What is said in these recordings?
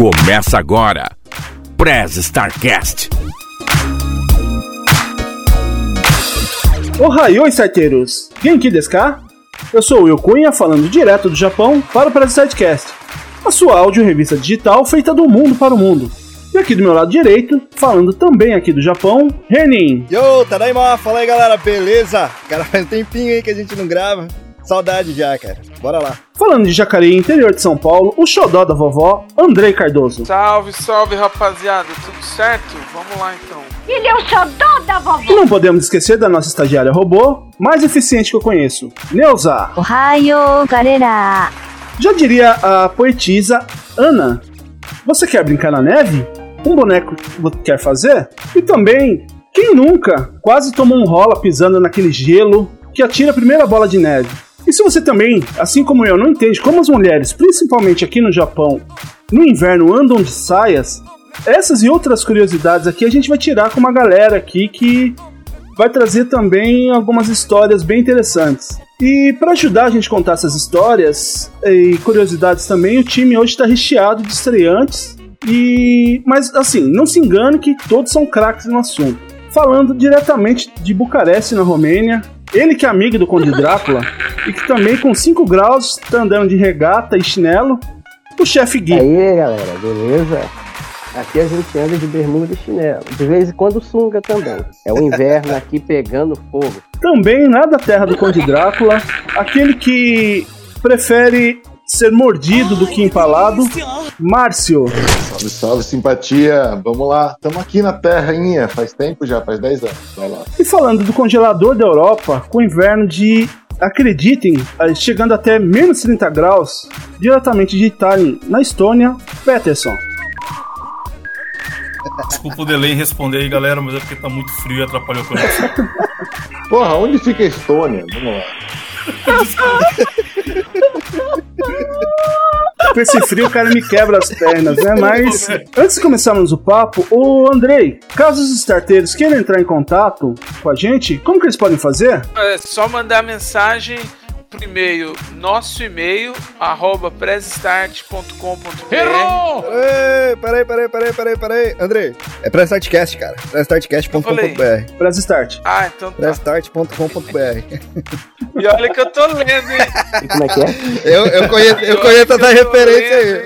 Começa agora. Prez Starcast. Ohayou, starteiros! Genki desu ka? Eu sou o Will Cunha, falando direto do Japão para o Prez Starcast, a sua áudio revista digital feita do mundo para o mundo. E aqui do meu lado direito, falando também aqui do Japão, Renin. Yo, Tadaima! Fala aí, galera, beleza? Cara, faz um tempinho aí que a gente não grava. Saudade já, cara. Bora lá. Falando de Jacareí, interior de São Paulo, o xodó da vovó, Andrei Cardoso. Salve, salve, rapaziada. Tudo certo? Vamos lá, então. Ele é o xodó da vovó. E não podemos esquecer da nossa estagiária robô, mais eficiente que eu conheço, Neuza. Ohio, galera. Já diria a poetisa Ana, você quer brincar na neve? Um boneco você quer fazer? E também, quem nunca quase tomou um rola pisando naquele gelo que atira a primeira bola de neve? E se você também, assim como eu, não entende como as mulheres, principalmente aqui no Japão, no inverno andam de saias, essas e outras curiosidades aqui a gente vai tirar com uma galera aqui que vai trazer também algumas histórias bem interessantes. E para ajudar a gente a contar essas histórias e curiosidades também, o time hoje está recheado de estreantes. E mas assim, não se engane que todos são craques no assunto. Falando diretamente de Bucareste, na Romênia, ele que é amigo do Conde Drácula e que também com 5 graus está andando de regata e chinelo, o chefe E Gui. aí, galera, beleza? Aqui a gente anda de bermuda e chinelo. De vez em quando sunga também. É o inverno aqui pegando fogo. Também lá da terra do Conde Drácula, aquele que prefere ser mordido do que empalado, Márcio. Salve, salve, simpatia. Vamos lá. Estamos aqui na terrinha. Faz tempo já, faz 10 anos. Vai lá. E falando do congelador da Europa, com inverno de, acreditem, chegando até menos 30 graus, diretamente de Tallinn, na Estônia, Peterson. Desculpa o delay em responder aí, galera, mas é porque tá muito frio e atrapalhou a conexão. Porra, onde fica a Estônia? Vamos lá. Com esse frio, o cara me quebra as pernas, né? Mas antes de começarmos o papo, o Andrei, caso os starteiros queiram entrar em contato com a gente, como que eles podem fazer? É só mandar mensagem pro e-mail, nosso e-mail, arroba pressstart.com.br. Ei, peraí, peraí, peraí, peraí, peraí. Andrei, é Prestartcast, cara. Prestartcast.com.br. Press Start. Ah, então tá. Prestart.com.br. E olha que eu tô lendo, hein? E como é que é? Eu, eu conheço, eu conheço essa referência aí.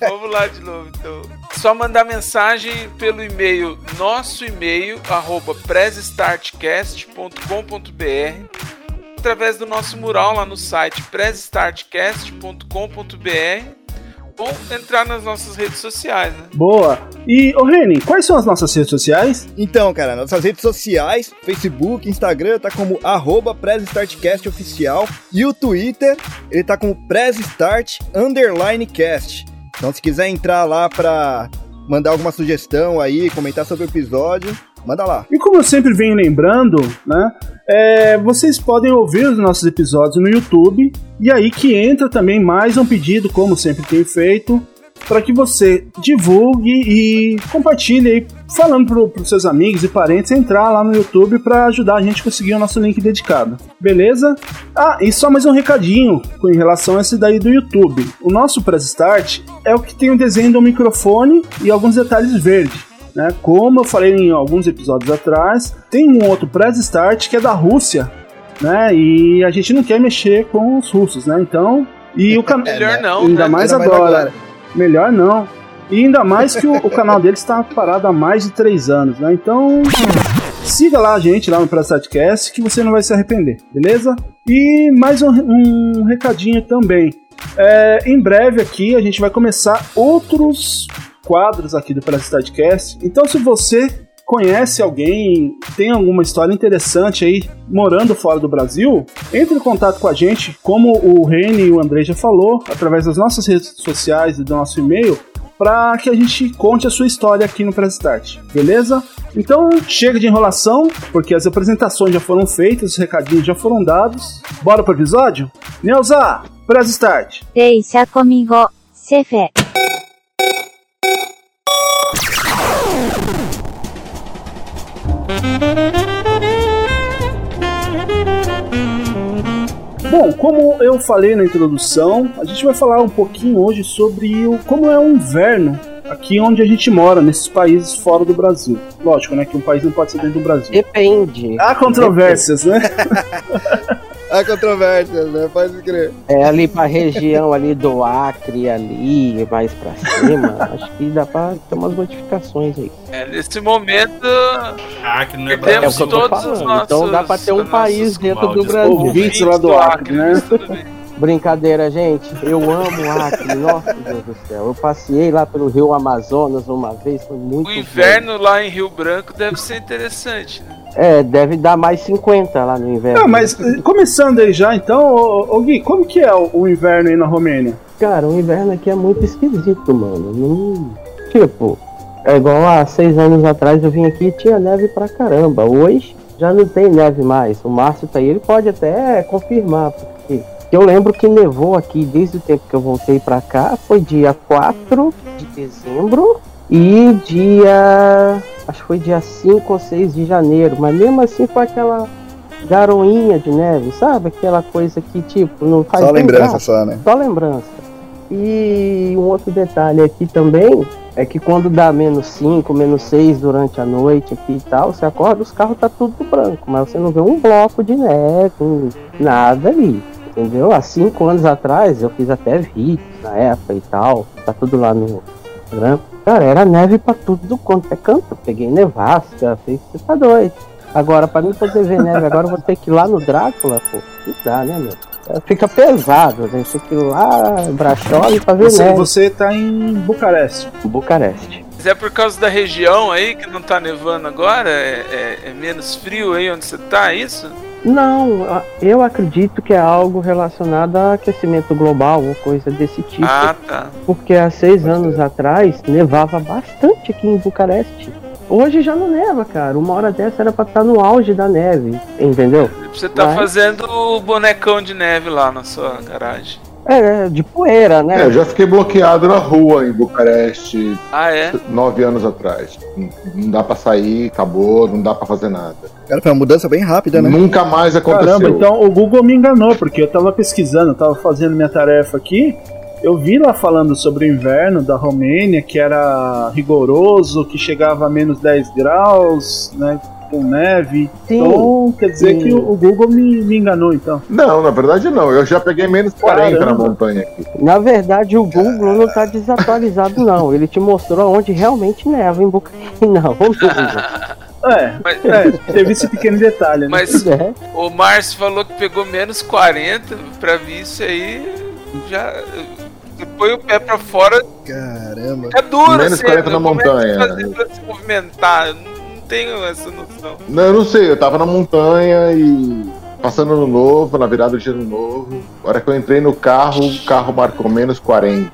Vamos lá de novo, então. Só mandar mensagem pelo e-mail, nosso e-mail, arroba presstartcast.com.br através do nosso mural lá no site presstartcast.com.br ou entrar nas nossas redes sociais, né? Boa. E, ô Reni, quais são as nossas redes sociais? Então, cara, nossas redes sociais, Facebook, Instagram, tá como arroba PressStartCast oficial. E o Twitter, ele tá como PressStart underline cast. Então, se quiser entrar lá pra mandar alguma sugestão aí, comentar sobre o episódio, manda lá. E como eu sempre venho lembrando, né? é, vocês podem ouvir os nossos episódios no YouTube. E aí que entra também mais um pedido, como sempre tenho feito, para que você divulgue e compartilhe aí, falando para os seus amigos e parentes entrar lá no YouTube para ajudar a gente a conseguir o nosso link dedicado. Beleza? Ah, e só mais um recadinho com relação a esse daí do YouTube. O nosso Press Start é o que tem o desenho do microfone e alguns detalhes verdes. Né? Como eu falei em alguns episódios atrás, tem um outro Press Start que é da Rússia, né? E a gente não quer mexer com os russos, né? Então, e o canal Melhor não, ainda né? mais agora. agora. Melhor não. E ainda mais que o, o canal dele está parado há mais de três anos, né? Então, siga lá a gente lá no Pressatcast que você não vai se arrepender, beleza? E mais um, um recadinho também. É, em breve aqui a gente vai começar outros quadros aqui do Pressatcast. Então, se você conhece alguém, tem alguma história interessante aí morando fora do Brasil, entre em contato com a gente, como o Reni e o André já falou, através das nossas redes sociais e do nosso e-mail, para que a gente conte a sua história aqui no Press Start, beleza? Então chega de enrolação, porque as apresentações já foram feitas, os recadinhos já foram dados. Bora pro episódio? Neuza, Press Start. Deixa comigo, chefe. Bom, como eu falei na introdução, a gente vai falar um pouquinho hoje sobre o, como é o inverno aqui onde a gente mora, nesses países fora do Brasil. Lógico, né? Que um país não pode ser dentro do Brasil. Depende. Há controvérsias, né? Há controvérsias, né? Pode crer. É ali pra região ali do Acre, ali, mais pra cima, acho que dá pra ter umas modificações aí. É, nesse momento, que não é É Temos o que eu tô todos os nossos- então dá pra ter um país dentro do Brasil. Ouvintes lá do Acre, né? tudo bem. Brincadeira, gente. Eu amo o Acre. Nossa, Deus do céu. Eu passei lá pelo rio Amazonas uma vez, foi muito O inverno lá em Rio Branco deve ser interessante, né? É, deve dar mais 50 lá no inverno. Não, mas eh, começando aí já, então, ô, ô, Gui, como que é o, o inverno aí na Romênia? Cara, o inverno aqui é muito esquisito, mano. Não... Tipo, é igual há seis anos atrás eu vim aqui e tinha neve pra caramba. Hoje já não tem neve mais. O Márcio tá aí, ele pode até confirmar, porque eu lembro que nevou aqui desde o tempo que eu voltei pra cá. Foi dia 4 de dezembro e dia. Acho que foi dia 5 ou 6 de janeiro. Mas mesmo assim foi aquela garoinha de neve, sabe? Aquela coisa que, tipo, não faz Só lembrança graça. só, né? Só lembrança. E um outro detalhe aqui também é que quando dá menos 5, menos 6 durante a noite aqui e tal, você acorda, os carros tá tudo branco, mas você não vê um bloco de neve, nada ali. Entendeu? Há cinco anos atrás eu fiz até vídeos na época e tal, tá tudo lá no Instagram. Cara, era neve pra tudo quanto é canto. Peguei nevasca, fiz, você tá doido. Agora, pra mim poder ver neve, agora eu vou ter que ir lá no Drácula, pô. Não dá, né, meu? Fica pesado, né? Tem que ir lá, em Bracholi pra ver Você, neve. você tá em Bucareste. Bucareste. Mas é por causa da região aí que não tá nevando agora? É, é- é menos frio aí onde você tá, é isso? Não, eu acredito que é algo relacionado a aquecimento global ou coisa desse tipo. Ah, tá. Porque há seis anos atrás nevava bastante aqui em Bucareste. Hoje já não neva, cara. Uma hora dessa era pra estar no auge da neve, entendeu? Você tá Mas- fazendo o bonecão de neve lá na sua garagem. É, de poeira, né? É, eu já fiquei bloqueado na rua em Bucareste Ah, é? nove anos atrás. Não- Não dá pra sair, acabou, não dá pra fazer nada. Cara, foi uma mudança bem rápida, né? Nunca mais aconteceu. Caramba, então o Google me enganou, porque eu tava pesquisando, eu tava fazendo minha tarefa aqui. Eu vi lá falando sobre o inverno da Romênia, que era rigoroso, que chegava a menos 10 graus, né? Com neve. Sim. Então, quer dizer Sim. que o Google me, me enganou, então. Não, na verdade não. Eu já peguei menos 40 na Caramba. montanha aqui. Na verdade, o Google não tá desatualizado, não. Ele te mostrou onde realmente neva em Bucareste. Não, o Google. É, Mas, é, teve esse pequeno detalhe, né? mas É. o Márcio falou que pegou menos 40. Pra vir isso aí, já. Você põe o pé pra fora, Caramba. é duro. Menos assim, 40 na montanha. fazer pra se movimentar? Eu não tenho essa noção. Não, eu não sei, eu tava na montanha e passando ano novo, na virada de ano novo. A hora que eu entrei no carro, o carro marcou menos 40.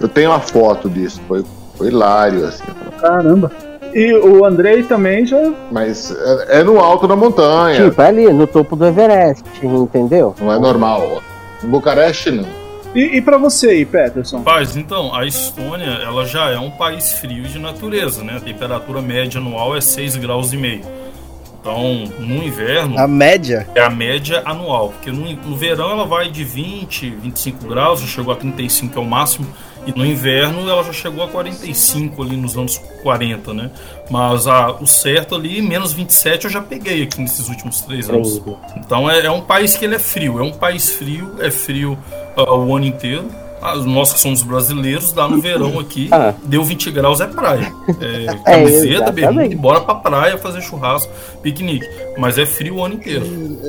Eu tenho uma foto disso, foi, foi hilário, assim. Caramba. E o Andrei também já. Mas é, é no alto da montanha, Tipo, é ali, no topo do Everest, entendeu? não é normal. Em Bucareste, não. E, e pra você aí, Peterson? Rapaz, então, a Estônia, ela já é um país frio de natureza, né? A temperatura média anual é 6 graus e meio. Então, no inverno, A média? é a média anual, porque no, no verão ela vai de 20, 25 graus, já chegou a 35 que é o máximo, e no inverno ela já chegou a 45 ali nos anos 40, né? Mas a, o certo ali, menos 27, eu já peguei aqui nesses últimos três anos. Então é, é um país que ele é frio, é um país frio, é frio ah, o ano inteiro. Ah, nós que somos brasileiros, dá no verão aqui, Ah. deu 20 graus é praia. É, É, camiseta, exatamente. bermuda bora pra praia fazer churrasco, piquenique. Mas é frio o ano inteiro.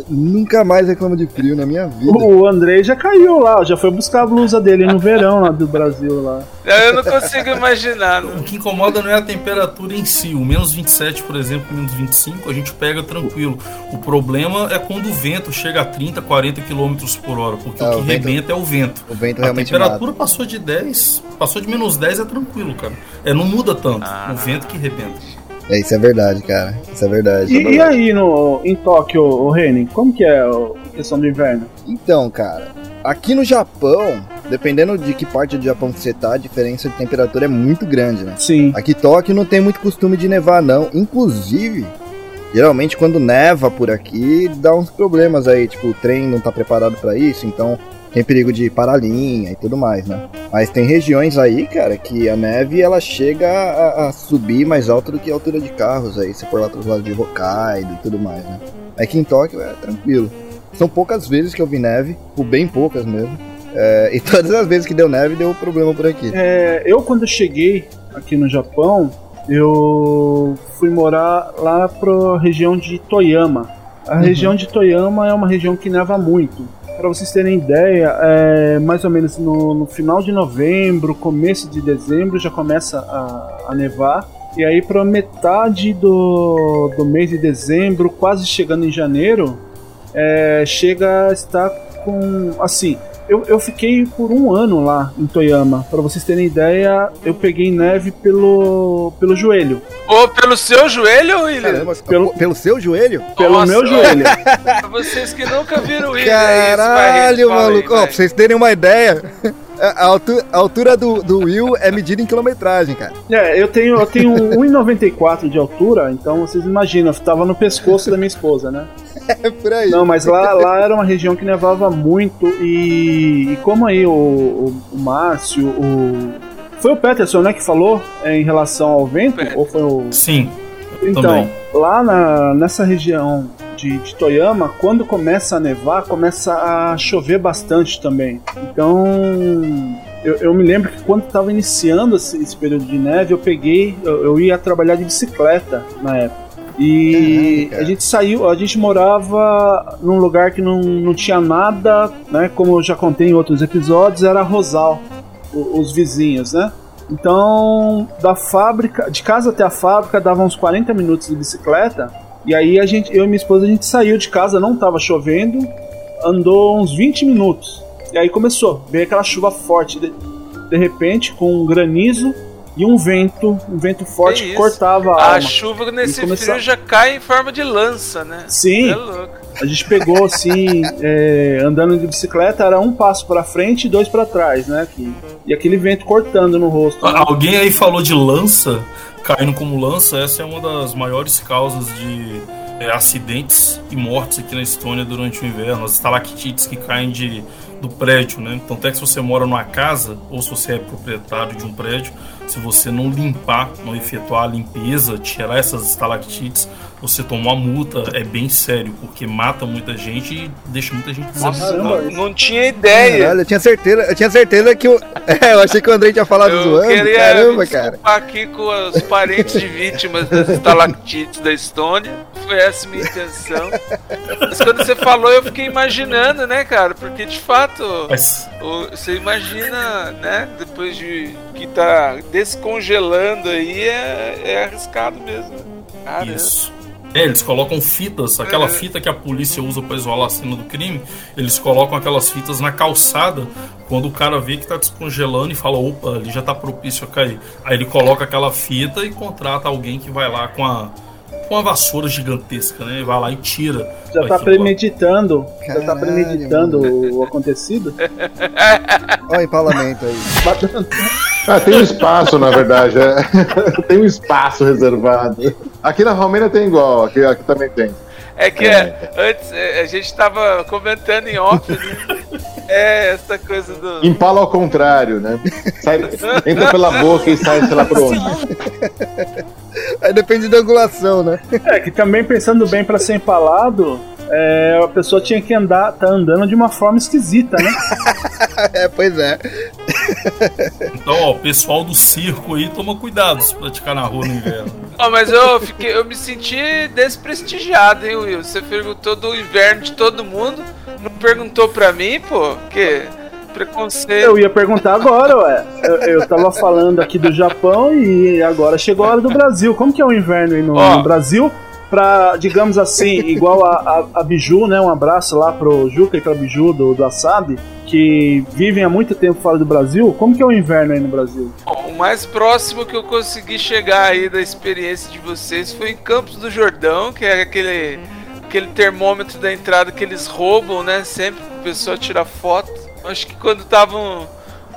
Nunca mais reclamo de frio na minha vida. O Andrei já caiu lá, já foi buscar a blusa dele no verão lá do Brasil lá. Eu não consigo imaginar. né? O que incomoda não é a temperatura em si. O menos 27, por exemplo, menos 25, a gente pega tranquilo. O problema é quando o vento chega a 30, 40 km por hora, porque Ah, o o que vento- rebenta é o vento. O vento A realmente temperatura passou de 10, passou de menos 10 é tranquilo, cara. É, não muda tanto. Ah. O vento que rebenta. É, isso é verdade, cara. Isso é verdade. E, e aí no, em Tóquio, o Renin, como que é a questão do inverno? Então, cara, aqui no Japão, dependendo de que parte do Japão você tá, a diferença de temperatura é muito grande, né? Sim. Aqui Tóquio não tem muito costume de nevar, não. Inclusive, Geralmente quando neva por aqui, dá uns problemas aí, tipo, o trem não tá preparado para isso, então tem perigo de paralinha e tudo mais, né? Mas tem regiões aí, cara, que a neve ela chega a, a subir mais alto do que a altura de carros aí, se for lá pros lados de Hokkaido e tudo mais, né? Aqui em Tóquio é tranquilo. São poucas vezes que eu vi neve, por bem poucas mesmo. É, e todas as vezes que deu neve, deu problema por aqui. É, eu quando cheguei aqui no Japão, eu fui morar lá pra região de Toyama. A região de Toyama é uma região que neva muito. Para vocês terem ideia, é, mais ou menos no, no final de novembro, começo de dezembro já começa a, a nevar. E aí para metade do, do mês de dezembro, quase chegando em janeiro, é, chega a estar com assim. Eu, eu fiquei por um ano lá em Toyama. Para vocês terem ideia, eu peguei neve pelo, pelo joelho. Ou pelo seu joelho, William? Caramba, Pelo- pelo, seu joelho? Pelo Nossa, meu joelho. Pra vocês que nunca viram o William, é isso, Caralho, aí, maluco. Ó, vai. pra vocês terem uma ideia, a altura, a altura do, do Will é medida em quilometragem, cara. É, eu tenho, eu tenho 1,94 de altura, então vocês imaginam, eu tava no pescoço da minha esposa, né? É por aí. Não, mas lá, lá era uma região que nevava muito e, e como aí o, o, o Márcio, o. Foi o Peterson, né, que falou é, em relação ao vento? Ou foi o. Sim. Então, Também. lá na, nessa região de, de Toyama, quando começa a nevar, começa a chover bastante também. Então, eu, eu me lembro que quando estava iniciando esse, esse período de neve, eu peguei, eu, eu ia trabalhar de bicicleta na época. E a gente saiu, a gente morava num lugar que não, não tinha nada, né? Como eu já contei em outros episódios, era Rosal, o- os vizinhos, né? Então, da fábrica, de casa até a fábrica dava uns 40 minutos de bicicleta. E aí a gente, eu e minha esposa, a gente saiu de casa, não tava chovendo, andou uns 20 minutos. E aí começou, veio aquela chuva forte, de, de repente, com um granizo e um vento, um vento forte Que que isso? cortava a A alma. chuva nesse começar- frio já cai em forma de lança, né? Sim. É louco. A gente pegou assim, é, andando de bicicleta, era um passo pra frente e dois pra trás, né? Que- e aquele vento cortando no rosto. né? Alguém aí falou de lança, caindo como lança, essa é uma das maiores causas de é, acidentes e mortes aqui na Estônia durante o inverno, as estalactites que caem de, do prédio, né? Então até que se você mora numa casa, ou se você é proprietário de um prédio, se você não limpar, não efetuar a limpeza, tirar essas estalactites, você toma uma multa, é bem sério, porque mata muita gente e deixa muita gente Nossa, desabitada. não, não tinha ideia. Caralho, eu tinha certeza, eu tinha certeza que o. É, eu achei que o Andrei tinha falado Eu zoando. queria Caramba, cara. aqui com os parentes de vítimas das estalactites da Estônia. Foi essa a minha intenção. Mas quando você falou, eu fiquei imaginando, né, cara? Porque de fato, Mas o- você imagina, né? Depois de que tá descongelando aí, é, é arriscado mesmo. Caramba. Isso. É, eles colocam fitas, aquela É. fita que a polícia usa pra isolar a cena do crime, eles colocam aquelas fitas na calçada quando o cara vê que tá descongelando e fala, opa, ali já tá propício a cair. Aí ele coloca aquela fita e contrata alguém que vai lá com a com a vassoura gigantesca, né? E vai lá e tira. Já tá premeditando, já tá Caralho, premeditando o, o acontecido. Olha o empalamento aí. Ah, tem um espaço, na verdade. é. tem um espaço reservado. Aqui na Romênia tem igual, aqui, aqui também tem. É que é, antes é, a gente tava comentando em off, né? É, essa coisa do. Impala ao contrário, né? Sai- entra pela boca e sai, sei lá por onde. Aí depende da angulação, né? É, que também pensando bem pra ser empalado, é, a pessoa tinha que andar, tá andando de uma forma esquisita, né? É, pois é. Então, ó, o pessoal do circo aí toma cuidado se praticar na rua no inverno. Ó, mas eu fiquei, eu me senti desprestigiado, hein, Will? Você perguntou do inverno de todo mundo, não perguntou pra mim, pô? Que preconceito. Eu ia perguntar agora, ué. Eu, eu tava falando aqui do Japão e agora chegou a hora do Brasil. Como que é o inverno aí no, Ó. no Brasil? Pra, digamos assim, igual a, a, a Biju, né? Um abraço lá pro Juca e pra Biju do, do Asabi, que vivem há muito tempo fora do Brasil. Como que é o inverno aí no Brasil? Bom, o mais próximo que eu consegui chegar aí da experiência de vocês foi em Campos do Jordão, que é aquele, aquele termômetro da entrada que eles roubam, né? Sempre pro pessoal tirar foto. Acho que quando tava um,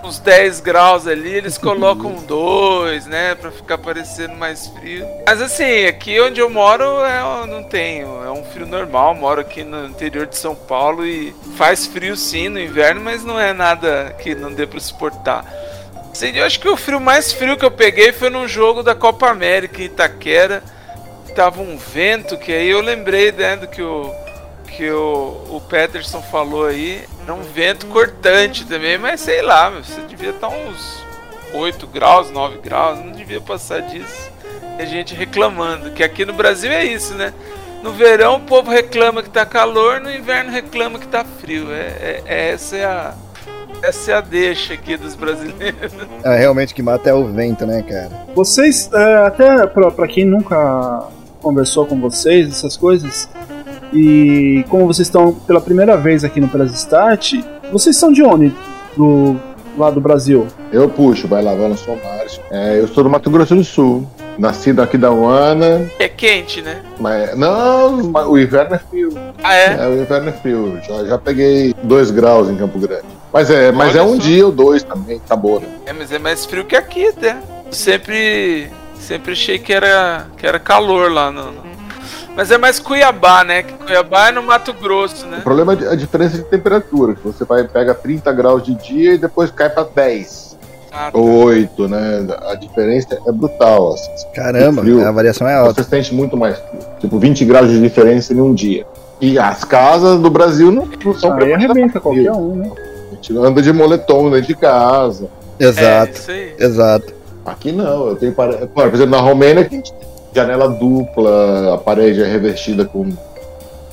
uns 10 graus ali, eles colocam 2, né? Pra ficar parecendo mais frio. Mas assim, aqui onde eu moro é, não tenho. É um frio normal. Moro aqui no interior de São Paulo e faz frio sim no inverno, mas não é nada que não dê pra suportar. Assim, eu acho que o frio mais frio que eu peguei foi num jogo da Copa América em Itaquera. Tava um vento que aí eu lembrei né, do que o que o, o Peterson falou aí. Era um vento cortante também, mas sei lá, você devia estar uns 8 graus, 9 graus, não devia passar disso. E a gente reclamando, que aqui no Brasil é isso, né? No verão o povo reclama que tá calor, no inverno reclama que tá frio. É, é, é essa é a. Essa é a deixa aqui dos brasileiros. É realmente que mata é o vento, né, cara? Vocês, é, até pra, pra quem nunca conversou com vocês, essas coisas, e como vocês estão pela primeira vez aqui no Press Start, vocês são de onde? Do, lá do Brasil? Eu puxo, vai lavar no São Márcio. É, eu sou do Mato Grosso do Sul. Nascido aqui da Uana. É quente, né? Mas, não, o inverno é frio. Ah, é? É, o inverno é frio. Já, já peguei 2 graus em Campo Grande. Mas é, mas Olha é um dia ou dois também, acabou, né? É, mas é mais frio que aqui até. Sempre. Sempre achei que era, que era calor lá no. no- Mas é mais Cuiabá, né? Que Cuiabá é no Mato Grosso, né? O problema é a diferença de temperatura, que você vai pega 30 graus de dia e depois cai pra 10. Ah, tá. 8, né? A diferença é brutal, assim. Caramba, Frio. a variação é alta. Você sente muito mais frio. Tipo, 20 graus de diferença em um dia. E as casas do Brasil não, não são preparadas arrebenta qualquer um, né? A gente anda de moletom dentro de casa. É, Exato, isso aí. exato. Aqui não, eu tenho Por exemplo, na Romênia que a gente tem janela dupla, a parede é revestida com,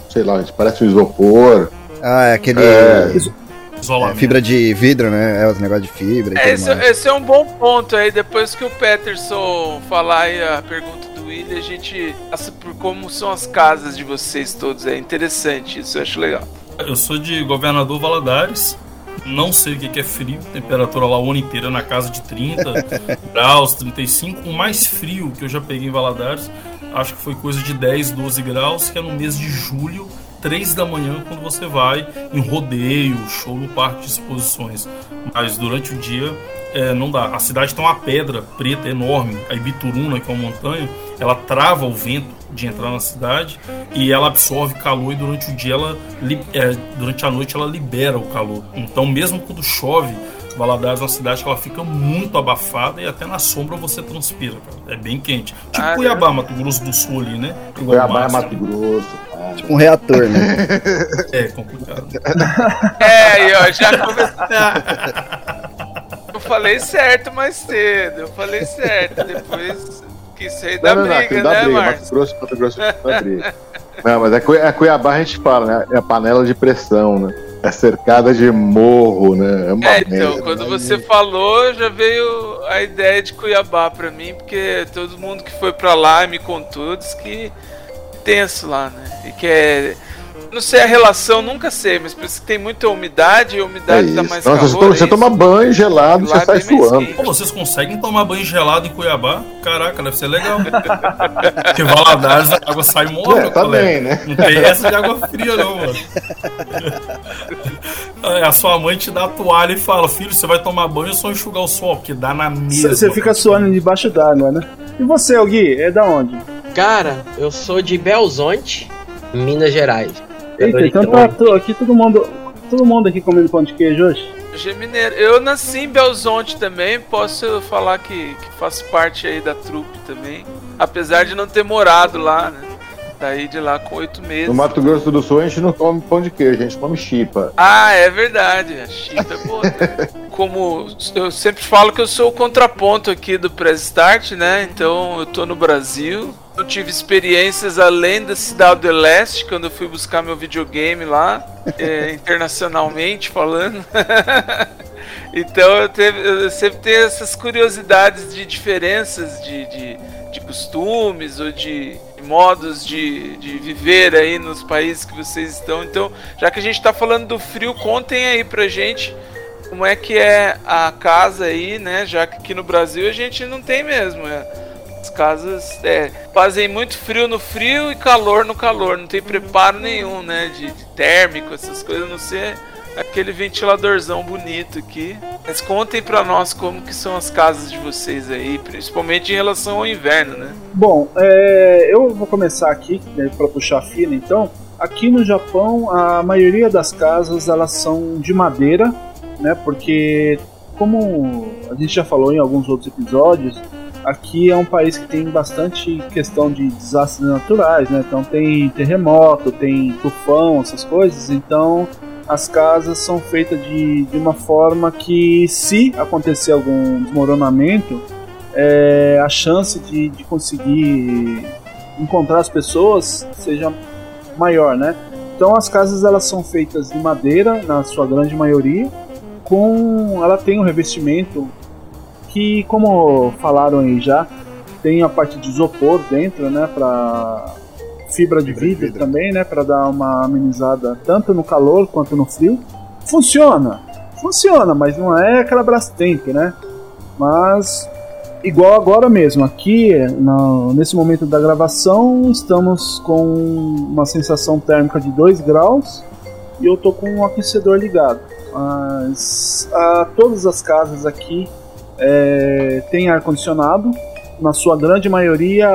sei lá, parece um isopor. Ah, é aquele. É. é, Isolamento. fibra de vidro, né? É os negócio de fibra e É, esse, mais. esse é um bom ponto aí. Depois que o Peterson falar aí a pergunta do William, a gente passa por como são as casas de vocês todos. É interessante, isso eu acho legal. Eu sou de Governador Valadares. Não sei o que é frio. Temperatura lá o ano inteiro é na casa de 30 graus, 35. O mais frio que eu já peguei em Valadares, acho que foi coisa de 10, 12 graus, que é no mês de julho, 3 da manhã, quando você vai em rodeio, show no parque de exposições. Mas durante o dia é, não dá. A cidade tem uma pedra preta enorme, a Ibituruna, que é uma montanha, ela trava o vento de entrar na cidade e ela absorve calor e durante o dia ela é, durante a noite ela libera o calor. Então mesmo quando chove, Valadares é uma cidade que ela fica muito abafada e até na sombra você transpira, cara. É bem quente. Tipo Ah, Cuiabá, Mato Grosso do Sul ali, né? Igual Cuiabá é Márcio, Mato Grosso. cara. Tipo um reator, né? É complicado. É, ó, já começou. Eu falei certo mais cedo. Eu falei certo. Depois que Não, não, não, briga, aquilo dá né, briga. Marcos? Mato Grosso, Mato Grosso dá briga. Não, mas é, é Cuiabá a gente fala, né? É a panela de pressão, né? É cercada de morro, né? É uma É, então, merda, quando né? você falou, já veio a ideia de Cuiabá pra mim, porque todo mundo que foi pra lá e me contou disse que tenso lá, né? E que é. Não sei a relação, nunca sei, mas parece que tem muita umidade e a É umidade isso. dá mais Nossa, calor. você, toma, é você isso? toma banho gelado, você sai é suando. Pô, vocês conseguem tomar banho gelado em Cuiabá? Caraca, deve ser legal. Porque Valadares a água sai morna, É, tá bem, né? Não tem essa de água fria, não, mano. Aí A sua mãe te dá a toalha e fala: Filho, você vai tomar banho ou só enxugar o sol? Porque dá na mesma. Você fica suando debaixo d'água, né? E você, Gui, é da onde? Cara, eu sou de Belzonte, Minas Gerais. Eita, então tá aqui todo mundo. Todo mundo aqui comendo pão de queijo hoje? Hoje é mineiro. Eu nasci em Belzonte também, posso falar que, que faço parte aí da trupe também. Apesar de não ter morado lá, né? Daí de lá com oito meses. No Mato Grosso do Sul a gente não come pão de queijo, a gente come chipa. Ah, é verdade. A chita é boa. Como eu sempre falo que eu sou o contraponto aqui do Press Start, né? Então eu tô no Brasil. Eu tive experiências além da Cidade do Leste, quando eu fui buscar meu videogame lá, é, internacionalmente falando. então eu, teve- eu sempre tenho essas curiosidades de diferenças de, de, de costumes ou de modos de, de viver aí nos países que vocês estão. Então, já que a gente tá falando do frio, contem aí pra gente como é que é a casa aí, né? Já que aqui no Brasil a gente não tem mesmo. é. As casas é, fazem muito frio no frio e calor no calor. Não tem preparo nenhum, né? De, de térmico, essas coisas, não ser aquele ventiladorzão bonito aqui. Mas contem pra nós como que são as casas de vocês aí, principalmente em relação ao inverno, né? Bom, é, eu vou começar aqui né, para puxar a fila. Então, aqui no Japão, a maioria das casas elas são de madeira, né? Porque como a gente já falou em alguns outros episódios, aqui é um país que tem bastante questão de desastres naturais, né? Então tem terremoto, tem tufão, essas coisas. Então as casas são feitas de, de uma forma que, se acontecer algum desmoronamento, é, a chance de, de conseguir encontrar as pessoas seja maior, né? Então as casas elas são feitas de madeira na sua grande maioria, com ela tem um revestimento que, como falaram aí já, tem a parte de isopor dentro, né, para fibra de vidro, também, né, para dar uma amenizada tanto no calor quanto no frio. Funciona, funciona, mas não é aquela Brastemp, né? Mas igual agora mesmo, aqui no, nesse momento da gravação, estamos com uma sensação térmica de 2 graus e eu tô com um aquecedor ligado. Mas a, todas as casas aqui é, têm ar condicionado, na sua grande maioria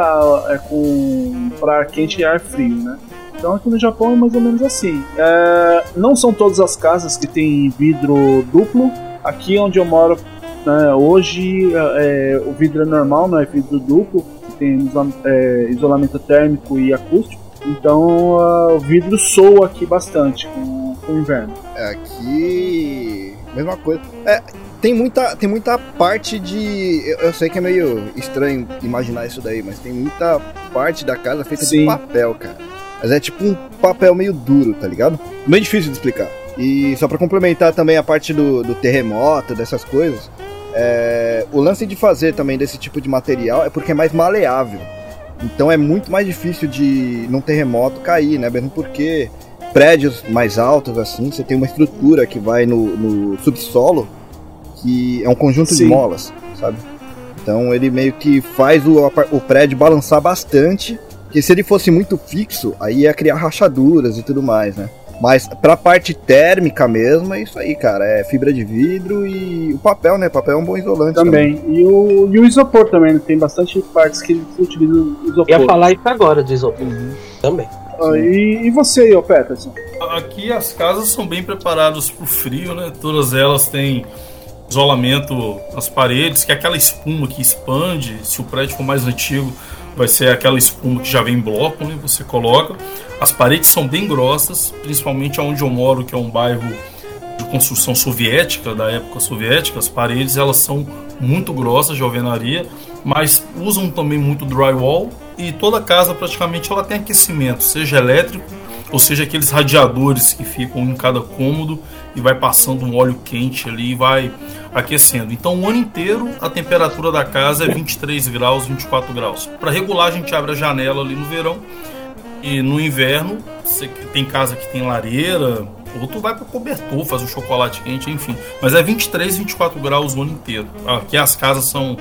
é com para quente e ar frio, né? Então aqui no Japão é mais ou menos assim. É, não são todas as casas que têm vidro duplo. Aqui onde eu moro né, hoje é, o vidro é normal, não é vidro duplo, tem é, isolamento térmico e acústico. Então uh, o vidro soa aqui bastante com o inverno. É, aqui mesma coisa. É, tem muita, tem muita parte de. Eu, eu, sei que é meio estranho imaginar isso daí, mas tem muita parte da casa feita Sim. de papel, cara. Mas é tipo um papel meio duro, tá ligado? Meio difícil de explicar. E só para complementar também a parte do, do terremoto, dessas coisas, é, o lance de fazer também desse tipo de material é porque é mais maleável. Então é muito mais difícil de num terremoto cair, né? Mesmo porque prédios mais altos assim, você tem uma estrutura que vai no, no subsolo que é um conjunto Sim. de molas, sabe? Então ele meio que faz o, o prédio balançar bastante, que se ele fosse muito fixo, aí ia criar rachaduras e tudo mais, né? Mas pra parte térmica mesmo, é isso aí, cara. É fibra de vidro e o papel, né? O papel é um bom isolante. Também. também. E, o, e o isopor também, né? tem bastante partes que utilizam isopor. Ia falar isso agora de isopor. Uhum. Também. Ah, e, e, você aí, Peterson? Aqui as casas são bem preparadas pro frio, né? Todas elas têm isolamento nas paredes, que é aquela espuma que expande, se o prédio for mais antigo, vai ser aquela espuma que já vem em bloco, né? Você coloca. As paredes são bem grossas, principalmente onde eu moro, que é um bairro de construção soviética, da época soviética. As paredes elas são muito grossas de alvenaria, mas usam também muito drywall e toda casa praticamente ela tem aquecimento, seja elétrico ou seja aqueles radiadores que ficam em cada cômodo e vai passando um óleo quente ali e vai aquecendo. Então o ano inteiro a temperatura da casa é 23 graus, 24 graus. Para regular a gente abre a janela ali no verão e no inverno tem casa que tem lareira, ou tu vai para cobertor, faz um chocolate quente, enfim. Mas é 23, 24 graus o ano inteiro. Aqui as casas são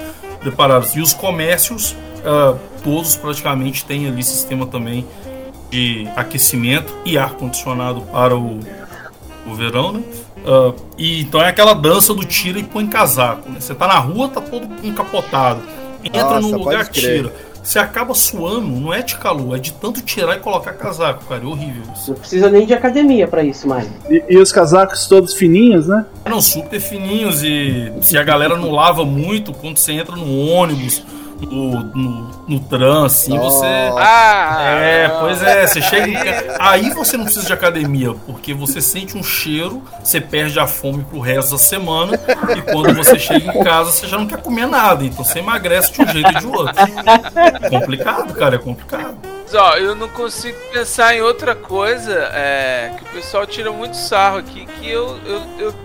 preparadas e os comércios uh, todos praticamente têm ali sistema também de aquecimento e ar condicionado para o, o verão, né? Uh, e então é aquela dança do tira e põe casaco. Né? Você tá na rua, tá todo encapotado. Entra Nossa, num lugar, tira. Você acaba suando, não é de calor, é de tanto tirar e colocar casaco, cara. É horrível isso. Não precisa nem de academia para isso mais. E, e, os casacos todos fininhos, né? Não, super fininhos. E se a galera não lava muito, quando você entra no ônibus no, no, no tram, assim, você. Ah, é, pois é, você chega. Em... Aí você não precisa de academia, porque você sente um cheiro, você perde a fome pro resto da semana, e quando você chega em casa, você já não quer comer nada, então você emagrece de um jeito e de outro. É complicado, cara, é complicado. Ó, eu não consigo pensar em outra coisa é, que o pessoal tira muito sarro aqui, que eu, eu, eu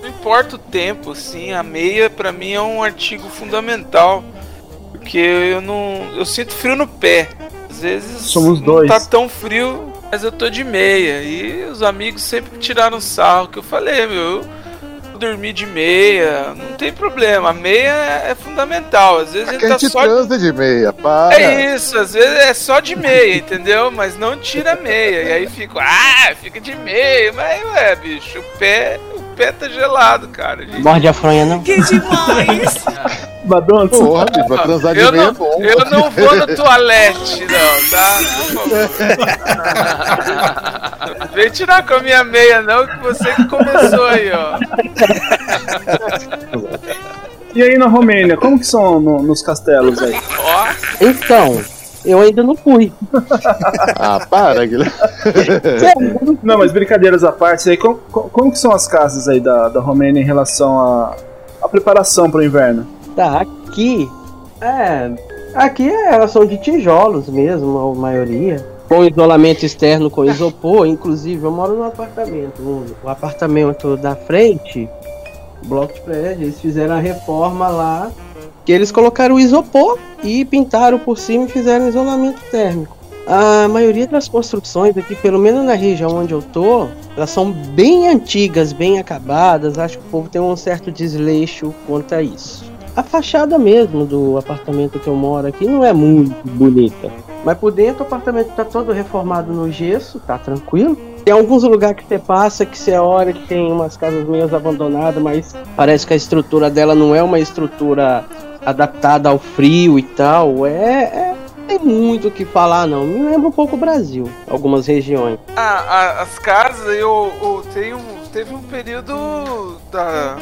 não importa o tempo, assim, a meia para mim é um artigo fundamental. Porque eu não. Eu sinto frio no pé. Às vezes Somos dois. não tá tão frio, mas eu tô de meia. E os amigos sempre tiraram sarro que eu falei, meu. Eu dormir de meia, não tem problema. A meia é fundamental. Às vezes É ele que a tá gente só. transa de meia, para. É isso, às vezes é só de meia, entendeu? Mas não tira a meia. E aí fica, ah, fica de meia. Mas ué, bicho, o pé, o pé tá gelado, cara. gente. Morde a fronha, não? Que demais! Porra, bicho, pra transar de Eu meia não, é bom. eu não vou no toalete, não, tá? Vem tirar com a minha meia, não, que você que começou aí, ó. E aí na Romênia, como que são no- nos castelos aí? Ó, Então, eu ainda não fui. Ah, para, Guilherme. Não, mas brincadeiras à parte, aí, como, como- como que são as casas aí da, da Romênia em relação à à preparação para o inverno? Tá, aqui. É. Aqui é, elas são de tijolos mesmo, a maioria. Com isolamento externo com isopor. Inclusive, eu moro num apartamento. O, o apartamento da frente, bloco de prédio, eles fizeram a reforma lá. Que eles colocaram o isopor e pintaram por cima e fizeram isolamento térmico. A maioria das construções aqui, pelo menos na região onde eu tô, elas são bem antigas, bem acabadas. Acho que o povo tem um certo desleixo quanto a isso. A fachada mesmo do apartamento que eu moro aqui não é muito bonita. Mas por dentro o apartamento tá todo reformado no gesso, tá tranquilo. Tem alguns lugares que você passa que você olha que tem umas casas meio abandonadas, mas parece que a estrutura dela não é uma estrutura adaptada ao frio e tal. É, é tem muito o que falar não. Me lembra um pouco o Brasil, algumas regiões. a- a- as casas, eu, eu tenho, teve um período da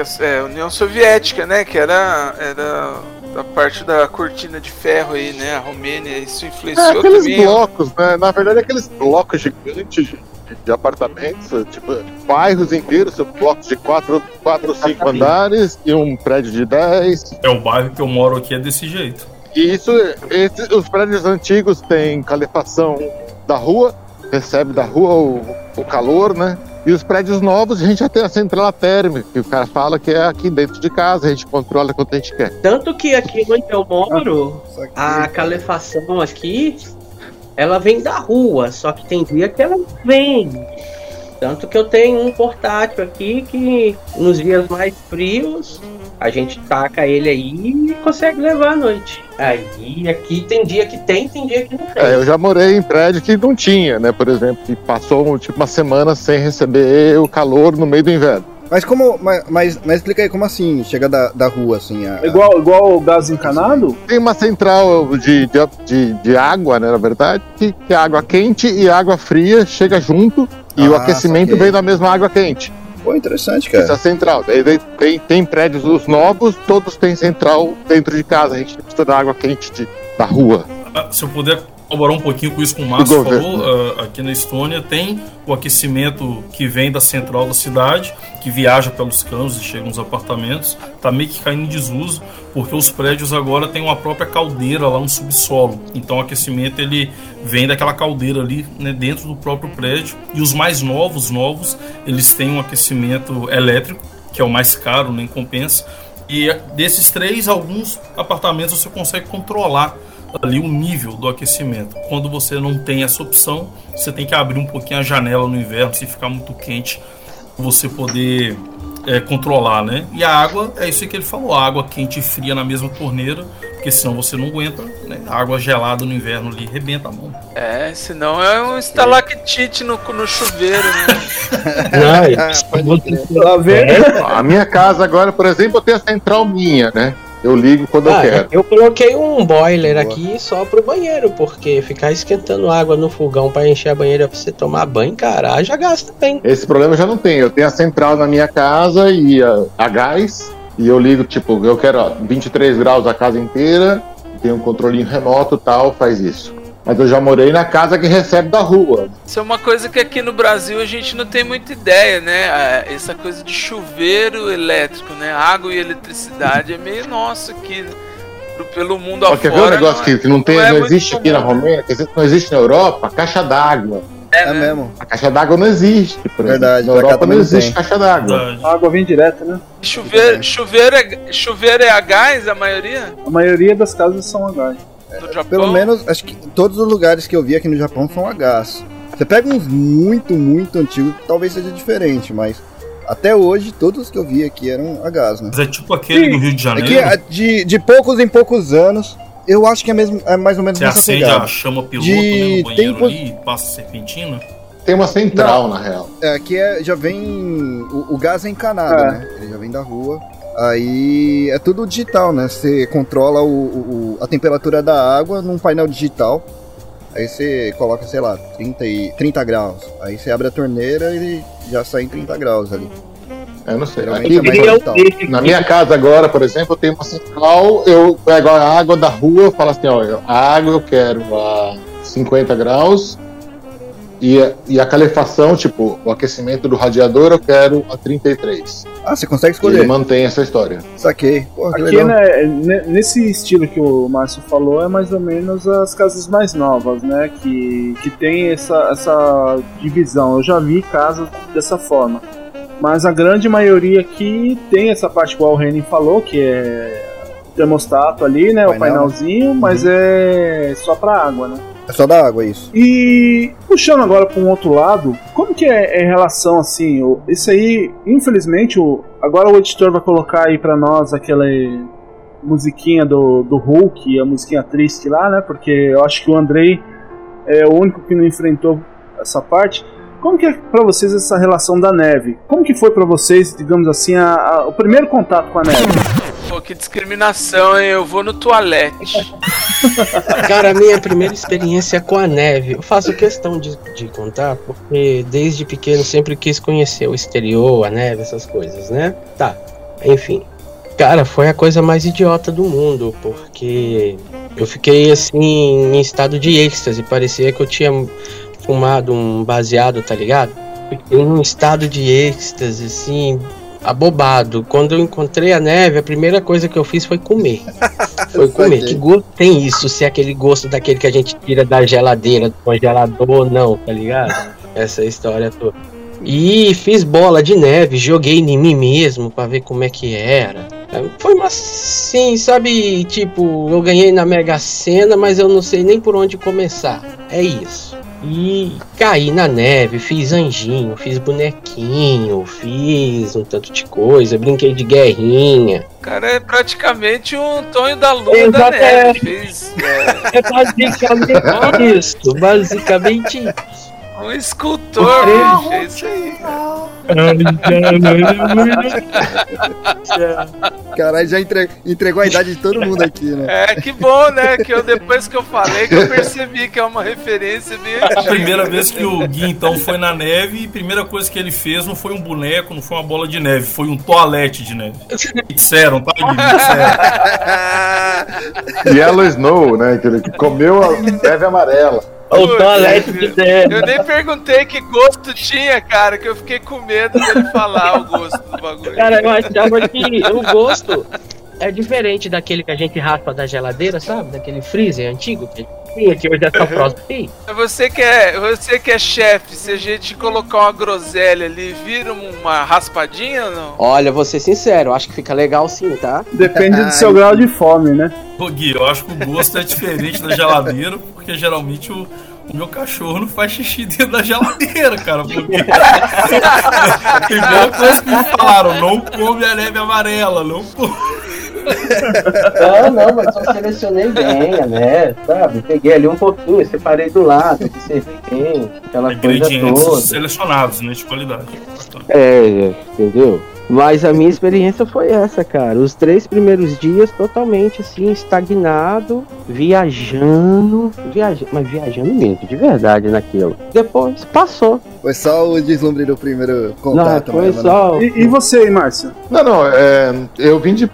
a é, União Soviética, né, que era, era da parte da cortina de ferro aí, né, a Romênia, isso É, influenciou aqueles também. blocos, né? Na verdade, aqueles blocos gigantes de, de apartamentos, tipo, bairros inteiros, são blocos de quatro, quatro ou cinco andares e um prédio de 10. É o bairro que eu moro aqui é desse jeito. E isso, esses, os prédios antigos têm calefação da rua, recebe da rua o, o calor, né? E os prédios novos a gente já tem a central térmica, que o cara fala que é aqui dentro de casa, a gente controla quanto a gente quer. Tanto que aqui onde eu moro, que- a calefação aqui, ela vem da rua, só que tem dia que ela vem. Tanto que eu tenho um portátil aqui que nos dias mais frios a gente taca ele aí e consegue levar à noite. Aí aqui tem dia que tem, tem dia que não tem. É, eu já morei em prédio que não tinha, né? Por exemplo, que passou tipo uma semana sem receber o calor no meio do inverno. Mas como. Mas, mas, mas explica aí como assim? Chega da, da rua, assim. A, É Igual, igual o gás encanado? Tem uma central de, de, de, de água, né, na verdade, que, que é água quente e água fria chega junto e o Ah, aquecimento saquei. vem da mesma água quente. Pô, interessante, Essa é cara. a central. Tem, tem prédios os novos, todos têm central dentro de casa. A gente precisa da água quente de, da rua. Ah, Se eu puder colaborar um pouquinho com isso que o Márcio falou, ah, aqui na Estônia tem o aquecimento que vem da central da cidade, que viaja pelos canos e chega nos apartamentos, tá meio que caindo em desuso, porque os prédios agora têm uma própria caldeira lá no subsolo. Então o aquecimento ele vem daquela caldeira ali né, dentro do próprio prédio. E os mais novos, novos, eles têm um aquecimento elétrico, que é o mais caro, nem compensa. E desses três, alguns apartamentos você consegue controlar ali o nível do aquecimento. Quando você não tem essa opção, você tem que abrir um pouquinho a janela no inverno, se ficar muito quente, você poder é, controlar, né? E a água, é isso que ele falou, a água quente e fria na mesma torneira, porque senão você não aguenta, né? A água gelada no inverno ali rebenta a mão. É, senão é um estalactite no, no chuveiro, né? Lá vem. A minha casa agora, por exemplo, eu tenho a central minha, né? Eu ligo quando eu Ah, quero. eu coloquei um boiler aqui só pro banheiro, porque ficar esquentando água no fogão pra encher a banheira pra você tomar banho, cara, já gasta bem. Esse problema eu já não tenho. Eu tenho a central na minha casa e a, a gás. E eu ligo, tipo, eu quero ó, 23 graus a casa inteira. Tem um controlinho remoto tal, faz isso. Mas eu já morei na casa que recebe da rua. Isso é uma coisa que aqui no Brasil a gente não tem muita ideia, né? Ah, Essa coisa de chuveiro elétrico, né? Água e eletricidade é meio nosso aqui. pro- Pelo mundo Só afora. quer ver um negócio não, que, que não, tem, não é não existe aqui na. Romênia, quer dizer, não existe na Europa? Caixa d'água. É, É né? mesmo. A caixa d'água não existe. Por Verdade, Na Europa também não existe tem. caixa d'água. A água vem direta, né? Chuveiro, chuveiro, é, chuveiro é a gás, a maioria? A maioria das casas são a gás. No Japão? Pelo menos, acho que todos os lugares que eu vi aqui no Japão são a gás. Você pega uns muito, muito antigos, talvez seja diferente, mas Até hoje, todos que eu vi aqui eram a gás, né? Mas é tipo aquele do Rio de É Janeiro. que é, de, de poucos em poucos anos, eu acho que é, mesmo, é mais ou menos Você acende pegada. a chama piloto De né, no banheiro tempo- ali e passa serpentina. Tem uma central, na real. É, aqui é, já vem. O, o gás é encanado, É. né? Ele já vem da rua. Aí é tudo digital, né? Você controla o, o- a temperatura da água num painel digital. Aí você coloca, sei lá, 30, e, 30 graus. Aí você abre a torneira e já sai em 30 graus ali. Eu não sei. Geralmente Aqui, é na minha casa agora, por exemplo, eu tenho uma central, eu pego a água da rua, eu falo assim, ó, a água eu quero a 50 graus e a, e a calefação, tipo, o aquecimento do radiador eu quero a 33. Ah, você consegue E ele escolher. mantém essa história. Saquei. Porra, que Aqui, legal. né, ne- nesse estilo que o Márcio falou, é mais ou menos as casas mais novas, né? Que, que tem essa, essa divisão. Eu já vi casas dessa forma. Mas a grande maioria aqui tem essa parte igual o Renin falou, que é o termostato ali, né? O Painel, né? painelzinho, mas é só pra água, né? É só da água isso. E puxando agora para um outro lado, como que é, é em relação assim? o- Isso aí, infelizmente, o, agora o editor vai colocar aí para nós aquela musiquinha do, do Hulk, a musiquinha triste lá, né? Porque eu acho que o Andrei é o único que não enfrentou essa parte. Como que é para vocês essa relação da neve? Como que foi para vocês, digamos assim, a- a- o primeiro contato com a neve? Pô, que discriminação, hein? Eu vou no toalete. Cara, a minha primeira experiência com a neve, eu faço questão de, de contar, porque desde pequeno sempre quis conhecer o exterior, a neve, essas coisas, né? Tá, enfim. Cara, foi a coisa mais idiota do mundo, porque eu fiquei assim em estado de êxtase, parecia que eu tinha fumado um baseado, tá ligado? Fiquei num estado de êxtase, assim, abobado. Quando eu encontrei a neve, a primeira coisa que eu fiz foi comer. Foi comer. Que gosto tem isso? Se é aquele gosto daquele que a gente tira da geladeira, do congelador ou não, tá ligado? Essa história toda. E fiz bola de neve, joguei em mim mesmo pra ver como é que era. Foi uma assim, sabe? Tipo, eu ganhei na Mega Sena, mas eu não sei nem por onde começar. É isso. E caí na neve, fiz anjinho, fiz bonequinho, fiz um tanto de coisa, brinquei de guerrinha. Cara é praticamente um Tonho da Lua da Exato, neve. é. Fez é, É basicamente isso, basicamente isso. um escultor. É isso aí. Caralho, já entre- entregou a idade de todo mundo aqui, né? É, que bom, né? Que eu, depois que eu falei, que eu percebi que é uma referência bem A primeira vez que o Gui então foi na neve, a primeira coisa que ele fez não foi um boneco, não foi uma bola de neve, foi um toalete de neve. Me disseram, tá, Gui? Me disseram. Yellow Snow, né? Que ele comeu a neve amarela. O toalete de. Eu nem perguntei que gosto tinha, cara, que eu fiquei com medo dele falar o gosto do bagulho. Cara, eu achava que o gosto é diferente daquele que a gente raspa da geladeira, sabe? Daquele freezer antigo que tinha, que hoje é só frost. Você que é, você que é chefe, se a gente colocar uma groselha ali, vira uma raspadinha ou não? Olha, vou ser sincero, acho que fica legal sim, tá? Depende do seu grau de fome, né? Ô, Gui, eu acho que o gosto é diferente da geladeira, porque geralmente o, o meu cachorro não faz xixi dentro da geladeira, cara. Porque... primeira coisa que me falaram, não come a neve amarela, não come. Não, não, mas eu selecionei bem neve, sabe? Peguei ali um pouquinho, separei do lado, observei bem, aquela coisa toda. selecionados, né, de qualidade. É, entendeu? Mas a minha experiência foi essa, cara. Os três primeiros dias totalmente assim, estagnado, viajando, viaja... mas viajando mesmo, de verdade naquilo. Depois passou. Foi só o deslumbre do primeiro Não, contato, foi mesmo, né? só. E, e você aí, Márcio? Não, não, é, eu vim de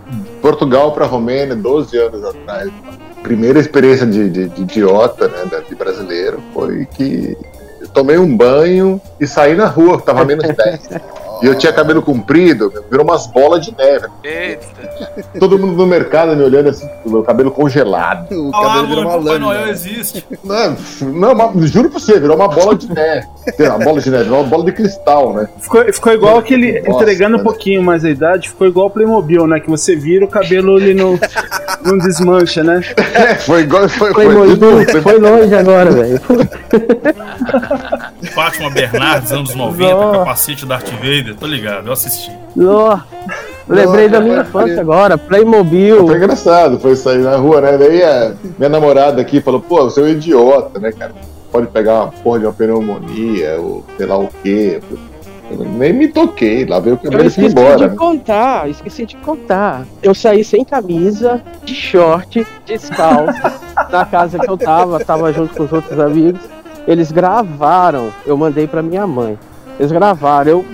Portugal para Romênia 12 anos atrás. A primeira experiência de, de, de idiota, né, de brasileiro, foi que tomei um banho e saí na rua, tava menos 10. E eu tinha cabelo comprido, virou umas bolas de neve. Eita. Todo mundo no mercado me olhando assim, com meu cabelo congelado. O Ah lá, cabelo virou uma Papai Noel lâmina. existe. Não, não uma- juro pra você, virou uma bola de neve. Uma bola de neve, virou uma bola de cristal, né? Ficou, ficou igual aquele. Nossa, entregando um né? pouquinho mais a idade, ficou igual o Playmobil, né? Que você vira o cabelo ele não, não desmancha, né? É, foi igual. Foi, Foi, foi, tudo- foi longe agora, velho. Fátima Bernardes, anos 90, Nossa. capacete Darth Vader, tô ligado, eu assisti. Ó, lembrei da minha Nossa, infância agora, Playmobil. Foi engraçado, foi sair na rua, né? Daí a minha namorada aqui falou, pô, você é um idiota, né, cara? Pode pegar uma porra de uma pneumonia, ou sei lá o quê. Eu nem me toquei, lá veio o Eu cabelo e fui esqueci embora. de né? contar, esqueci de contar. Eu saí sem camisa, de short, descalço, na casa que eu tava, tava junto com os outros amigos. Eles gravaram, eu mandei pra minha mãe. Eles gravaram, eu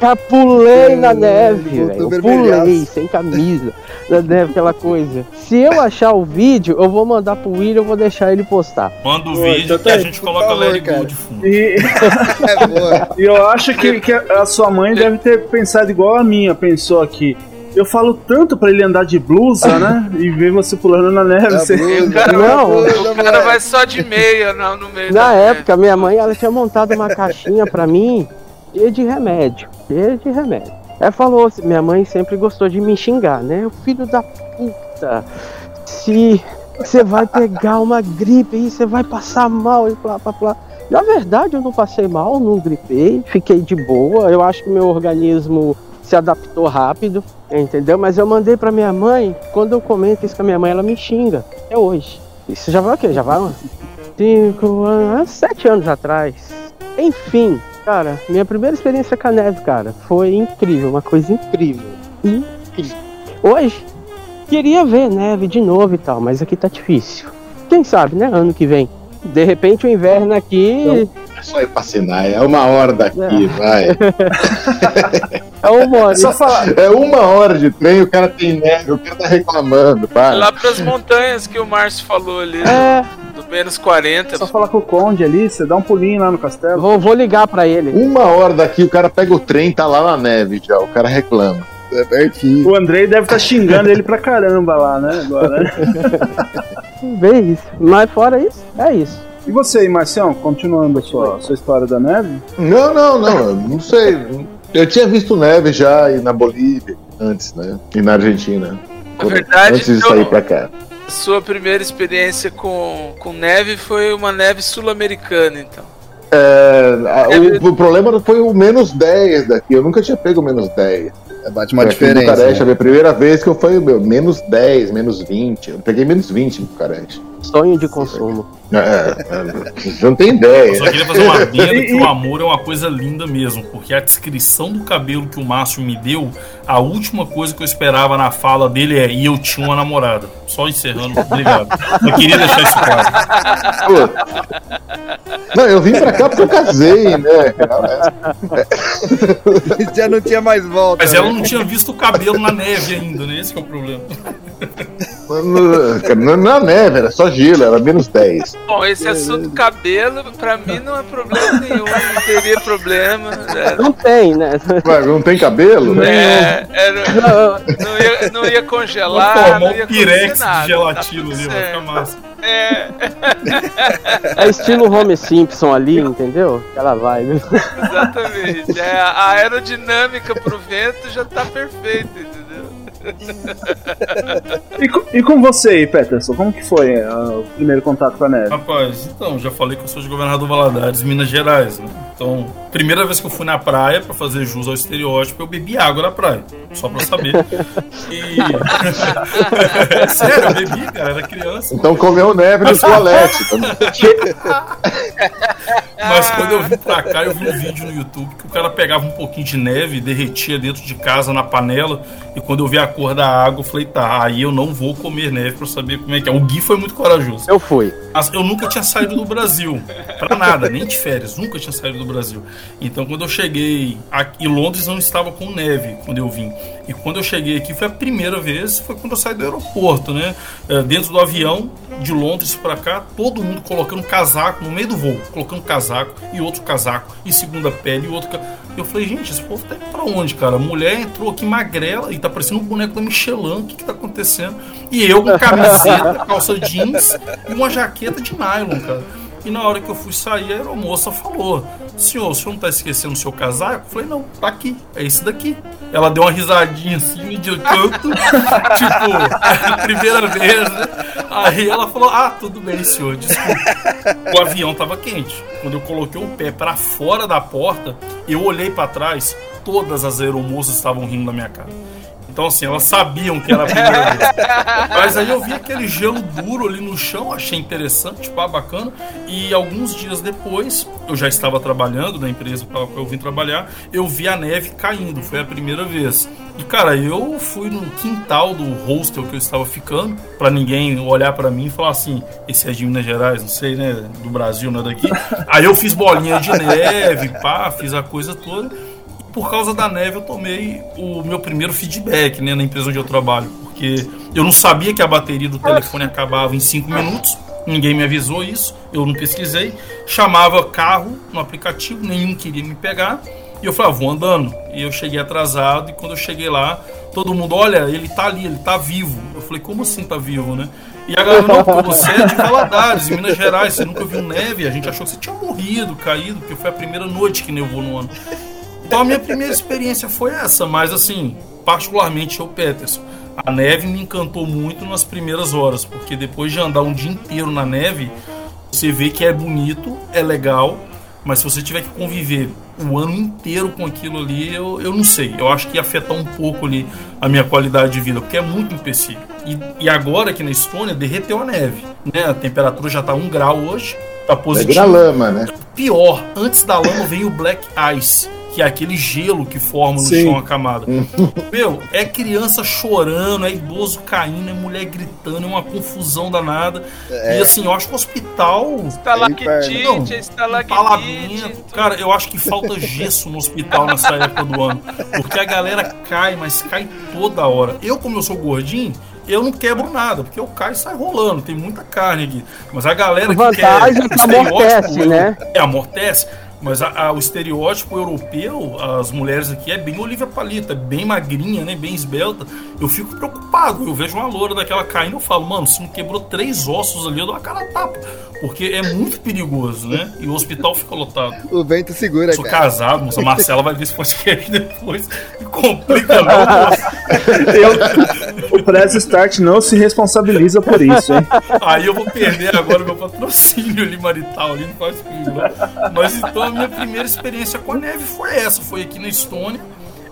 ca- pulei na neve, velho. Pulei sem camisa, na neve, aquela coisa. Se eu achar o vídeo, eu vou mandar pro William, eu vou deixar ele postar. Manda o Pô, vídeo então que tá a gente coloca favor, It cara. De fundo. E, É boa. e eu acho que, que a sua mãe deve ter pensado igual a minha pensou aqui. Eu falo tanto pra ele andar de blusa, né? E ver você pulando na neve. Você- blusa, cara- a Não, O cara vai só de meia não, no meio Na da época, minha mãe ela tinha montado uma caixinha pra mim cheia de remédio, cheia de remédio. Ela falou, minha mãe sempre gostou de me xingar, né? O filho da puta, se você vai pegar uma gripe aí, você vai passar mal e blá blá blá. Na verdade, eu não passei mal, não gripei, fiquei de boa. Eu acho que meu organismo se adaptou rápido, entendeu? Mas eu mandei pra minha mãe, quando eu comento isso com a minha mãe, ela me xinga. Até hoje. Isso já vai o quê? Já vai cinco anos, sete anos atrás. Enfim, cara, minha primeira experiência com a neve, cara, foi incrível, uma coisa incrível. Incrível. Hoje, queria ver neve de novo e tal, mas aqui tá difícil. Quem sabe, né? Ano que vem. De repente o inverno aqui É só ir pra Sinai, é uma hora daqui, vai. é o Mori. Só falar. É uma hora de trem, o cara tem neve, o cara tá reclamando, para. Lá pras montanhas que o Márcio falou ali, É, do menos 40. Só falar com o Conde ali, você dá um pulinho lá no castelo. vou, vou ligar pra ele. Uma hora daqui, o cara pega o trem, tá lá na neve já, o cara reclama. É pertinho. O Andrei deve estar xingando ele pra caramba lá, né? Agora, né? Bem isso. Mas fora isso, é isso. E você aí, Marcião, continuando a sua, sua história da neve? Não, não, não, eu não sei. Eu tinha visto neve já e na Bolívia antes, né? E na Argentina. Na verdade, antes de sair pra cá. Sua primeira experiência com, com neve foi uma neve sul-americana, então. É, a- É o, o problema foi o menos 10 daqui. Eu nunca tinha pego menos 10. É, Bate uma Aqui em diferença. Bucareste, a né? minha primeira vez que eu fui meu, menos 10, menos 20. Eu peguei menos 20 em Bucareste. Sonho de consumo. É, é, você não tem Eu ideia. só queria fazer uma adenda que o amor é uma coisa linda mesmo, porque a descrição do cabelo que o Márcio me deu, a última coisa que eu esperava na fala dele é e eu tinha uma namorada. Só encerrando, obrigado. Eu queria deixar isso claro. Não, eu vim pra cá porque eu casei, né? Já não tinha mais volta. Mas né? ela não tinha visto o cabelo na neve ainda, né? Esse que é o problema. Não, não é neve, era só gelo, era menos 10. Bom, esse assunto cabelo, pra mim não é problema nenhum, não teria problema. né? Não tem, né? Ué, não tem cabelo? É, era- não, ia, não ia congelar, não um ia pirex acontecer nada. de gelatina tá ali, vai ficar massa. É, É estilo Homer Simpson ali, entendeu? Aquela vibe. exatamente. É, a aerodinâmica pro vento já tá perfeita, entendeu? E, co- e com você aí, Peterson, como que foi ah, o primeiro contato com a neve? Rapaz, então, já falei que eu sou de governador Valadares, Minas Gerais, né? Então, primeira vez que eu fui na praia pra fazer jus ao estereótipo, eu bebi água na praia, só pra saber. E. Sério, eu bebi, cara, era criança. Então comeu neve no toalete. Mas quando eu vim pra cá, eu vi um vídeo no YouTube que o cara pegava um pouquinho de neve derretia dentro de casa na panela. E quando eu vi a cor da água, eu falei, tá, aí eu não vou comer neve pra saber como é que é. O Gui foi muito corajoso. Eu fui. Mas eu nunca tinha saído do Brasil. Pra nada, nem de férias. Nunca tinha saído do Brasil. Então quando eu cheguei aqui, Londres não estava com neve quando eu vim. E quando eu cheguei aqui foi a primeira vez, foi quando eu saí do aeroporto, né? É, dentro do avião, de Londres pra cá, todo mundo colocando casaco no meio do voo. Colocando casaco e outro casaco, e segunda pele e outro. Eu falei, gente, esse povo tá indo pra onde, cara? A mulher entrou aqui magrela e tá parecendo um boneco da Michelin. O que que tá acontecendo? E eu com camiseta, calça jeans e uma jaqueta de nylon, cara. E na hora que eu fui sair, a aeromoça falou: senhor, o senhor não tá esquecendo o seu casaco? Eu falei, não, tá aqui, é esse daqui. Ela deu uma risadinha assim, de canto, tipo, a primeira vez, né? Aí ela falou, ah, tudo bem, senhor, desculpa. O avião tava quente. Quando eu coloquei o pé para fora da porta, eu olhei para trás, todas as aeromoças estavam rindo da minha cara. Então, assim, elas sabiam que era a primeira vez. Mas aí eu vi aquele gelo duro ali no chão, achei interessante, tipo, ah, bacana. E alguns dias depois, eu já estava trabalhando na empresa para qual eu vim trabalhar, eu vi a neve caindo, foi a primeira vez. E, cara, eu fui no quintal do hostel que eu estava ficando, para ninguém olhar para mim e falar assim: esse é de Minas Gerais, não sei, né? Do Brasil, não é daqui. Aí eu fiz bolinha de neve, pá, fiz a coisa toda por causa da neve eu tomei o meu primeiro feedback né, na empresa onde eu trabalho, porque eu não sabia que a bateria do telefone acabava em 5 minutos, ninguém me avisou isso, eu não pesquisei, chamava carro no aplicativo, nenhum queria me pegar, e eu falei, ah, vou andando. E eu cheguei atrasado, e quando eu cheguei lá, todo mundo, olha, ele tá ali, ele tá vivo. Eu falei, como assim tá vivo, né? E a galera, não, você é de Valadares, em Minas Gerais, você nunca viu neve, a gente achou que você tinha morrido, caído, porque foi a primeira noite que nevou no ano. Então a minha primeira experiência foi essa, mas assim, particularmente o Peterson. A neve me encantou muito nas primeiras horas, porque depois de andar um dia inteiro na neve, você vê que é bonito, é legal, mas se você tiver que conviver o ano inteiro com aquilo ali, eu, eu não sei. Eu acho que ia afetar um pouco ali a minha qualidade de vida, porque é muito empecilho. E, e agora aqui na Estônia derreteu a neve, né? A temperatura já tá um grau hoje, tá positivo. É lama, né? Pior, antes da lama vem o black ice que é aquele gelo que forma no Sim. chão a camada. Meu, é criança chorando, é idoso caindo, é mulher gritando, é uma confusão danada. É. E assim, eu acho que o hospital. Estalactite, estalactite. Cara, eu acho que falta gesso no hospital nessa época do ano. Porque a galera cai, mas cai toda hora. Eu, como eu sou gordinho, eu não quebro nada, porque eu caio e sai rolando, tem muita carne aqui. Mas a galera que quer. É que amortece, né? É, amortece. Mas a, a, o estereótipo europeu, as mulheres aqui é bem Olivia Palita, bem magrinha, né? Bem esbelta. Eu fico preocupado. Eu vejo uma loura daquela caindo eu falo, mano, se não quebrou três ossos ali, eu dou uma cara tapa. Porque é muito perigoso, né? E o hospital fica lotado. O vento segura, Sou cara. casado, moça. Marcela vai ver esse podcast depois e complica não, eu, O Press Start não se responsabiliza por isso, hein? Aí eu vou perder agora meu patrocínio ali marital ali, não faz comigo? Mas então a minha primeira experiência com a neve foi essa, foi aqui na Estônia.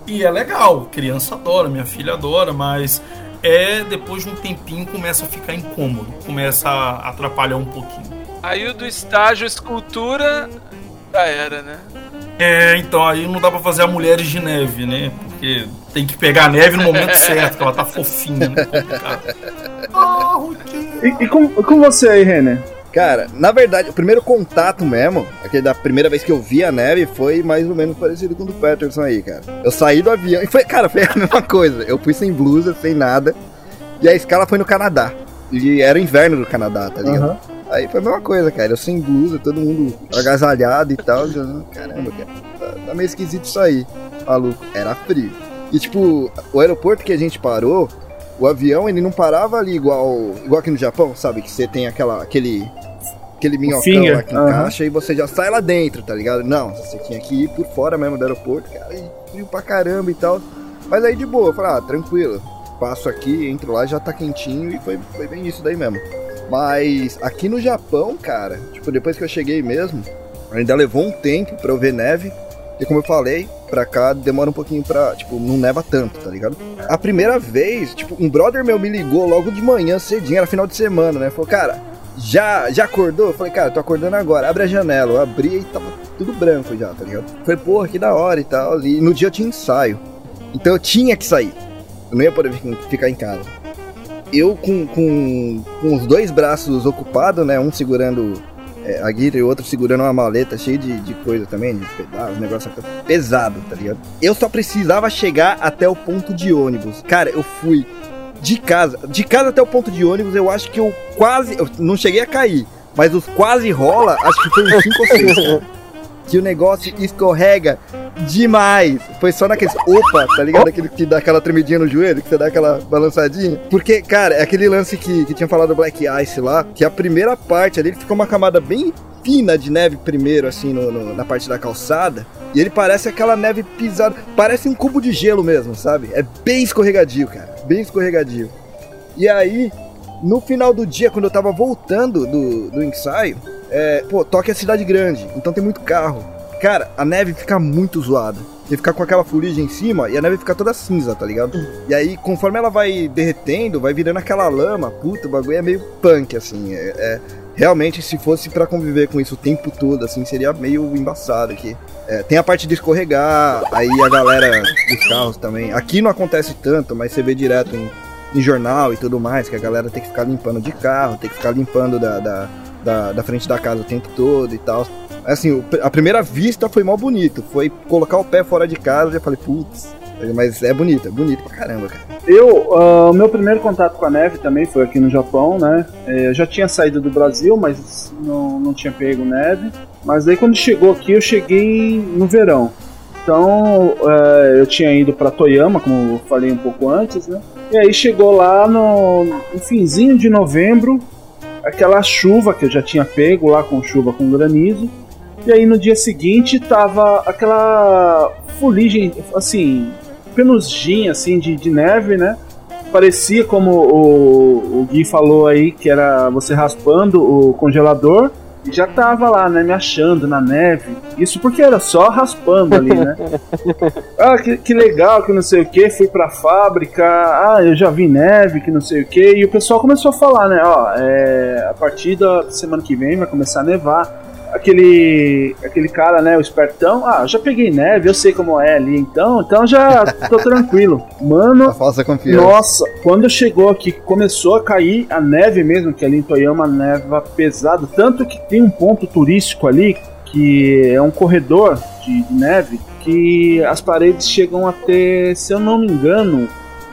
E é legal, criança adora, minha filha adora, mas é depois de um tempinho começa a ficar incômodo, começa a atrapalhar um pouquinho. Aí o do estágio escultura já era, né? É, então aí não dá pra fazer a Mulheres de Neve, né? Porque tem que pegar a neve no momento certo, que ela tá fofinha, né? Ah, e, e com, com você aí, Renner? Cara, na verdade, o primeiro contato mesmo, aquele da primeira vez que eu vi a neve, foi mais ou menos parecido com o do Peterson aí, cara. Eu saí do avião e foi, cara, foi a mesma coisa. Eu fui sem blusa, sem nada. E a escala foi no Canadá. E era inverno do Canadá, tá ligado? Uhum. Aí foi a mesma coisa, cara. Eu sem blusa, todo mundo agasalhado e tal. Eu, caramba, cara, tá, tá meio esquisito isso aí. Maluco, era frio. E tipo, o aeroporto que a gente parou, o avião ele não parava ali igual, igual aqui no Japão, sabe? Que você tem aquela, aquele aquele minhocão lá que encaixa uhum. e você já sai lá dentro, tá ligado? Não, você tinha que ir por fora mesmo do aeroporto, cara, e frio pra caramba e tal. Mas aí de boa, eu falei, ah, tranquilo, passo aqui, entro lá, já tá quentinho e foi, foi bem isso daí mesmo. Mas aqui no Japão, cara, tipo, depois que eu cheguei mesmo, ainda levou um tempo pra eu ver neve. E como eu falei, pra cá demora um pouquinho pra. Tipo, não neva tanto, tá ligado? A primeira vez, tipo, um brother meu me ligou logo de manhã cedinho, era final de semana, né? Falou, cara, já, já acordou? Eu falei, cara, tô acordando agora. Abre a janela. Eu abri e tava tudo branco já, tá ligado? Falei, porra, que da hora e tal. E no dia eu tinha ensaio. Então eu tinha que sair. Eu não ia poder ficar em casa. Eu com, com, com os dois braços ocupados, né? Um segurando é, a guita e outro segurando uma maleta cheia de, de coisa também, de pedaços, negócio pesado, tá ligado? Eu só precisava chegar até o ponto de ônibus. Cara, eu fui de casa, de casa até o ponto de ônibus, eu acho que eu quase. Eu não cheguei a cair, mas os quase rola, acho que foi uns 5 ou 6. que o negócio escorrega demais. Foi só naquele. Opa, tá ligado? Aquele que dá aquela tremidinha no joelho, que você dá aquela balançadinha. Porque, cara, é aquele lance que, que tinha falado do Black Ice lá, que a primeira parte ali ficou uma camada bem fina de neve primeiro, assim, no- no- na parte da calçada. E ele parece aquela neve pisada. Parece um cubo de gelo mesmo, sabe? É bem escorregadio, cara. Bem escorregadio. E aí, no final do dia, quando eu tava voltando do, do ensaio, é, pô, Tóquio é cidade grande, então tem muito carro. Cara, a neve fica muito zoada. Você fica com aquela fuligem em cima e a neve fica toda cinza, tá ligado? E aí, conforme ela vai derretendo, vai virando aquela lama, puta, o bagulho é meio punk, assim. É, é- realmente, se fosse pra conviver com isso o tempo todo, assim, seria meio embaçado aqui. É, tem a parte de escorregar, aí a galera dos carros também. Aqui não acontece tanto, mas você vê direto em, em jornal e tudo mais, que a galera tem que ficar limpando de carro, tem que ficar limpando da, da, da, da frente da casa o tempo todo e tal. Assim, a primeira vista foi mal bonito. Foi colocar o pé fora de casa e eu falei, putz, mas é bonito, é bonito pra caramba, cara. Eu, ah, o meu primeiro contato com a neve também foi aqui no Japão, né? É, Eu já tinha saído do Brasil, mas não, não tinha pego neve. Mas aí quando chegou aqui, eu cheguei no verão. Então é, eu tinha ido para Toyama, como eu falei um pouco antes, né? E aí chegou lá no, no finzinho de novembro, aquela chuva que eu já tinha pego lá com chuva com granizo. E aí no dia seguinte tava aquela fuligem, assim, penugem assim de, de neve, né? Parecia como o, o Gui falou aí, que era você raspando o congelador e já tava lá, né, me achando na neve. Isso porque era só raspando ali, né? ah, que, que legal, que não sei o que, fui pra fábrica, ah, eu já vi neve, que não sei o que, e o pessoal começou a falar, né, ó, é, a partir da semana que vem vai começar a nevar. Aquele, aquele cara, né, o espertão, ah, eu já peguei neve, eu sei como é ali, então, então já tô tranquilo. Mano, A falsa confiança. nossa, quando chegou aqui, começou a cair a neve mesmo, que ali em Toyama neva pesado, tanto que tem um ponto turístico ali, que é um corredor de, de neve, que as paredes chegam a ter, se eu não me engano,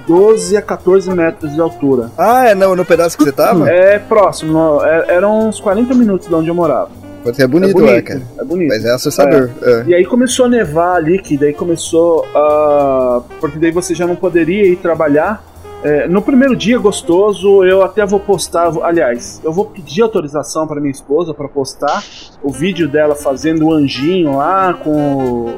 12 a 14 metros de altura. Ah, é no, no pedaço que você tava? É próximo, no- é- eram uns 40 minutos de onde eu morava. Pode ser bonito, é bonito, é, cara. é bonito. Mas é assustador. é. E aí começou a nevar ali, que daí começou a. Porque daí você já não poderia ir trabalhar. É, no primeiro dia gostoso, eu até vou postar. Aliás, eu vou pedir autorização para minha esposa para postar o vídeo dela fazendo o anjinho lá com o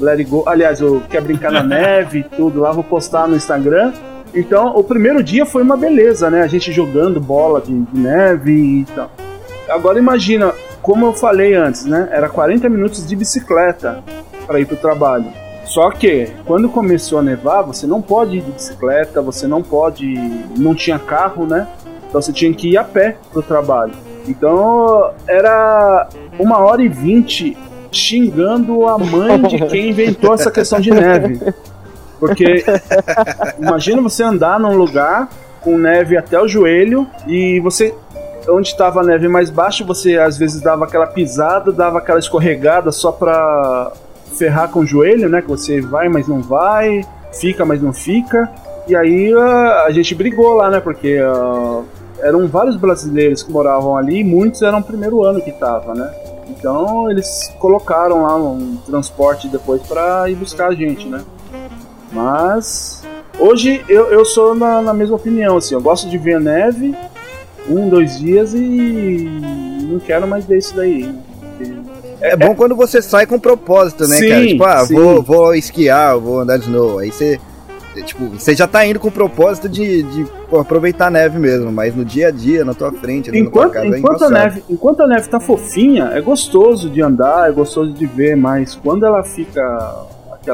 Let It Go. Aliás, eu quer brincar na neve e tudo lá, vou postar no Instagram. Então, o primeiro dia foi uma beleza, né? A gente jogando bola de, de neve e tal. Agora imagina, como eu falei antes, né? Era 40 minutos de bicicleta para ir pro trabalho. Só que quando começou a nevar, você não pode ir de bicicleta, você não pode, não tinha carro, né? Então você tinha que ir a pé pro trabalho. Então era uma hora e vinte xingando a mãe de quem inventou essa questão de neve. Porque imagina você andar num lugar com neve até o joelho e você onde estava a neve mais baixa, você às vezes dava aquela pisada, dava aquela escorregada só pra ferrar com o joelho, né? Que você vai, mas não vai, fica, mas não fica. E aí ah, a gente brigou lá, né? Porque ah, eram vários brasileiros que moravam ali e muitos eram o primeiro ano que tava, né? Então eles colocaram lá um transporte depois pra ir buscar a gente, né? Mas hoje eu, eu sou na, na mesma opinião, assim, eu gosto de ver a neve um, dois dias e não quero mais ver isso daí. É bom quando você sai com propósito, né, Sim, cara? Tipo, ah, sim. vou, vou esquiar, vou andar de snow. Aí você. Tipo, você já tá indo com o propósito de, de aproveitar a neve mesmo, mas no dia a dia, na tua frente, Enquanto, tua casa, enquanto, é a neve, enquanto a neve tá fofinha, é gostoso de andar, é gostoso de ver, mas quando ela fica.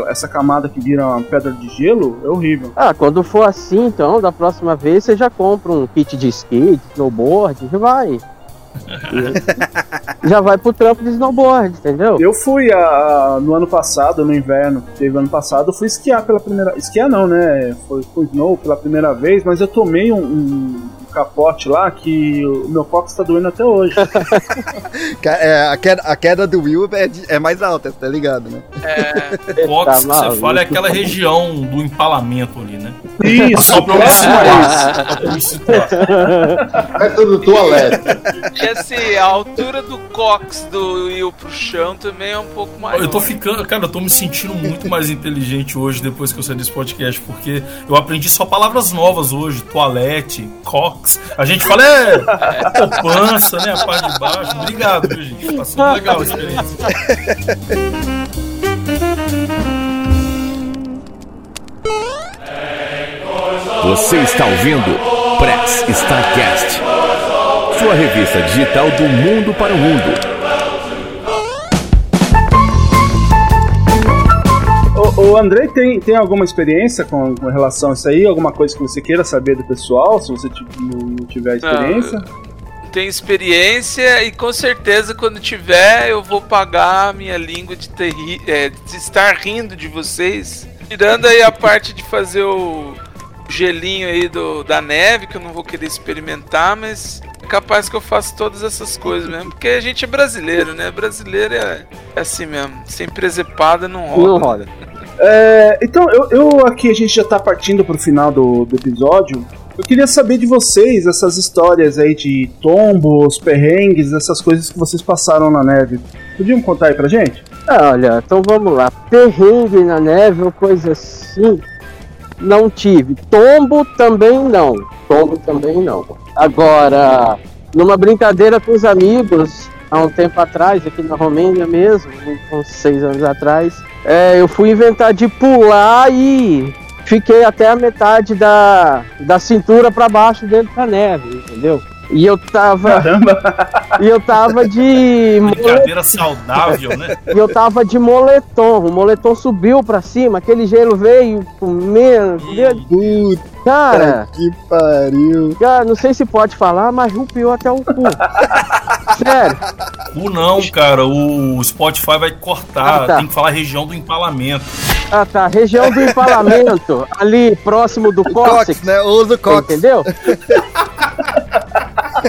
Essa camada que vira uma pedra de gelo, é horrível. Ah, quando for assim, então, da próxima vez você já compra um kit de skate, de snowboard, já vai. já vai pro trampo de snowboard, entendeu? Eu fui a, a- no ano passado, no inverno, que teve ano passado, eu fui esquiar pela primeira. Esquiar não, né? Foi com snow pela primeira vez, mas eu tomei um, um capote lá que o meu cox tá doendo até hoje. É, a, queda, a queda do Will é, é mais alta, você tá ligado, né? É, Box que Tá você maluco. fala é aquela região do empalamento ali, né? Isso, Só pra eu me situar. Só pra eu me situar. Perto do toalete. E assim, a altura do cox do Will pro chão também é um pouco maior. Eu tô ficando, cara, eu tô me sentindo muito mais inteligente hoje depois que eu saí desse podcast, porque eu aprendi só palavras novas hoje: toalete, cox. A gente fala é poupança, né? A parte de baixo. Obrigado, viu, gente? Tá sendo legal a experiência. Você está ouvindo Press Starcast, sua revista digital do mundo para o mundo. O, o Andrei tem, tem alguma experiência com, com relação a isso aí? Alguma coisa que você queira saber do pessoal, se você não, não tiver experiência? Tenho experiência e com certeza quando tiver eu vou pagar a minha língua de, ter é, de estar rindo de vocês. Tirando aí a parte de fazer o gelinho aí do, da neve, que eu não vou querer experimentar, mas é capaz que eu faça todas essas coisas mesmo. Porque a gente é brasileiro, né? Brasileiro é, é assim mesmo. Sem presepada não rola. Não roda. É, então, eu, eu aqui, a gente já tá partindo pro final do, do episódio. Eu queria saber de vocês essas histórias aí de tombos, perrengues, essas coisas que vocês passaram na neve. Podiam contar aí pra gente? Ah, Olha, então vamos lá. Perrengue na neve ou coisa assim, não tive. Tombo também não. Tombo também não. Agora, numa brincadeira com os amigos, há um tempo atrás, aqui na Romênia mesmo, uns seis anos atrás, é, eu fui inventar de pular e fiquei até a metade da, da cintura para baixo dentro da neve, entendeu? E eu tava. E eu tava de. Brincadeira saudável, né? E eu tava de moletom. O moletom subiu pra cima, aquele gelo veio comendo. Puta Cara, que pariu. cara, não sei se pode falar, mas rupiou até o cu. Sério. O não, cara, o Spotify vai cortar. Ah, tá. Tem que falar região do empalamento. Ah tá, região do empalamento, ali próximo do Cox, cóccix. né? Usa o Cox. Entendeu?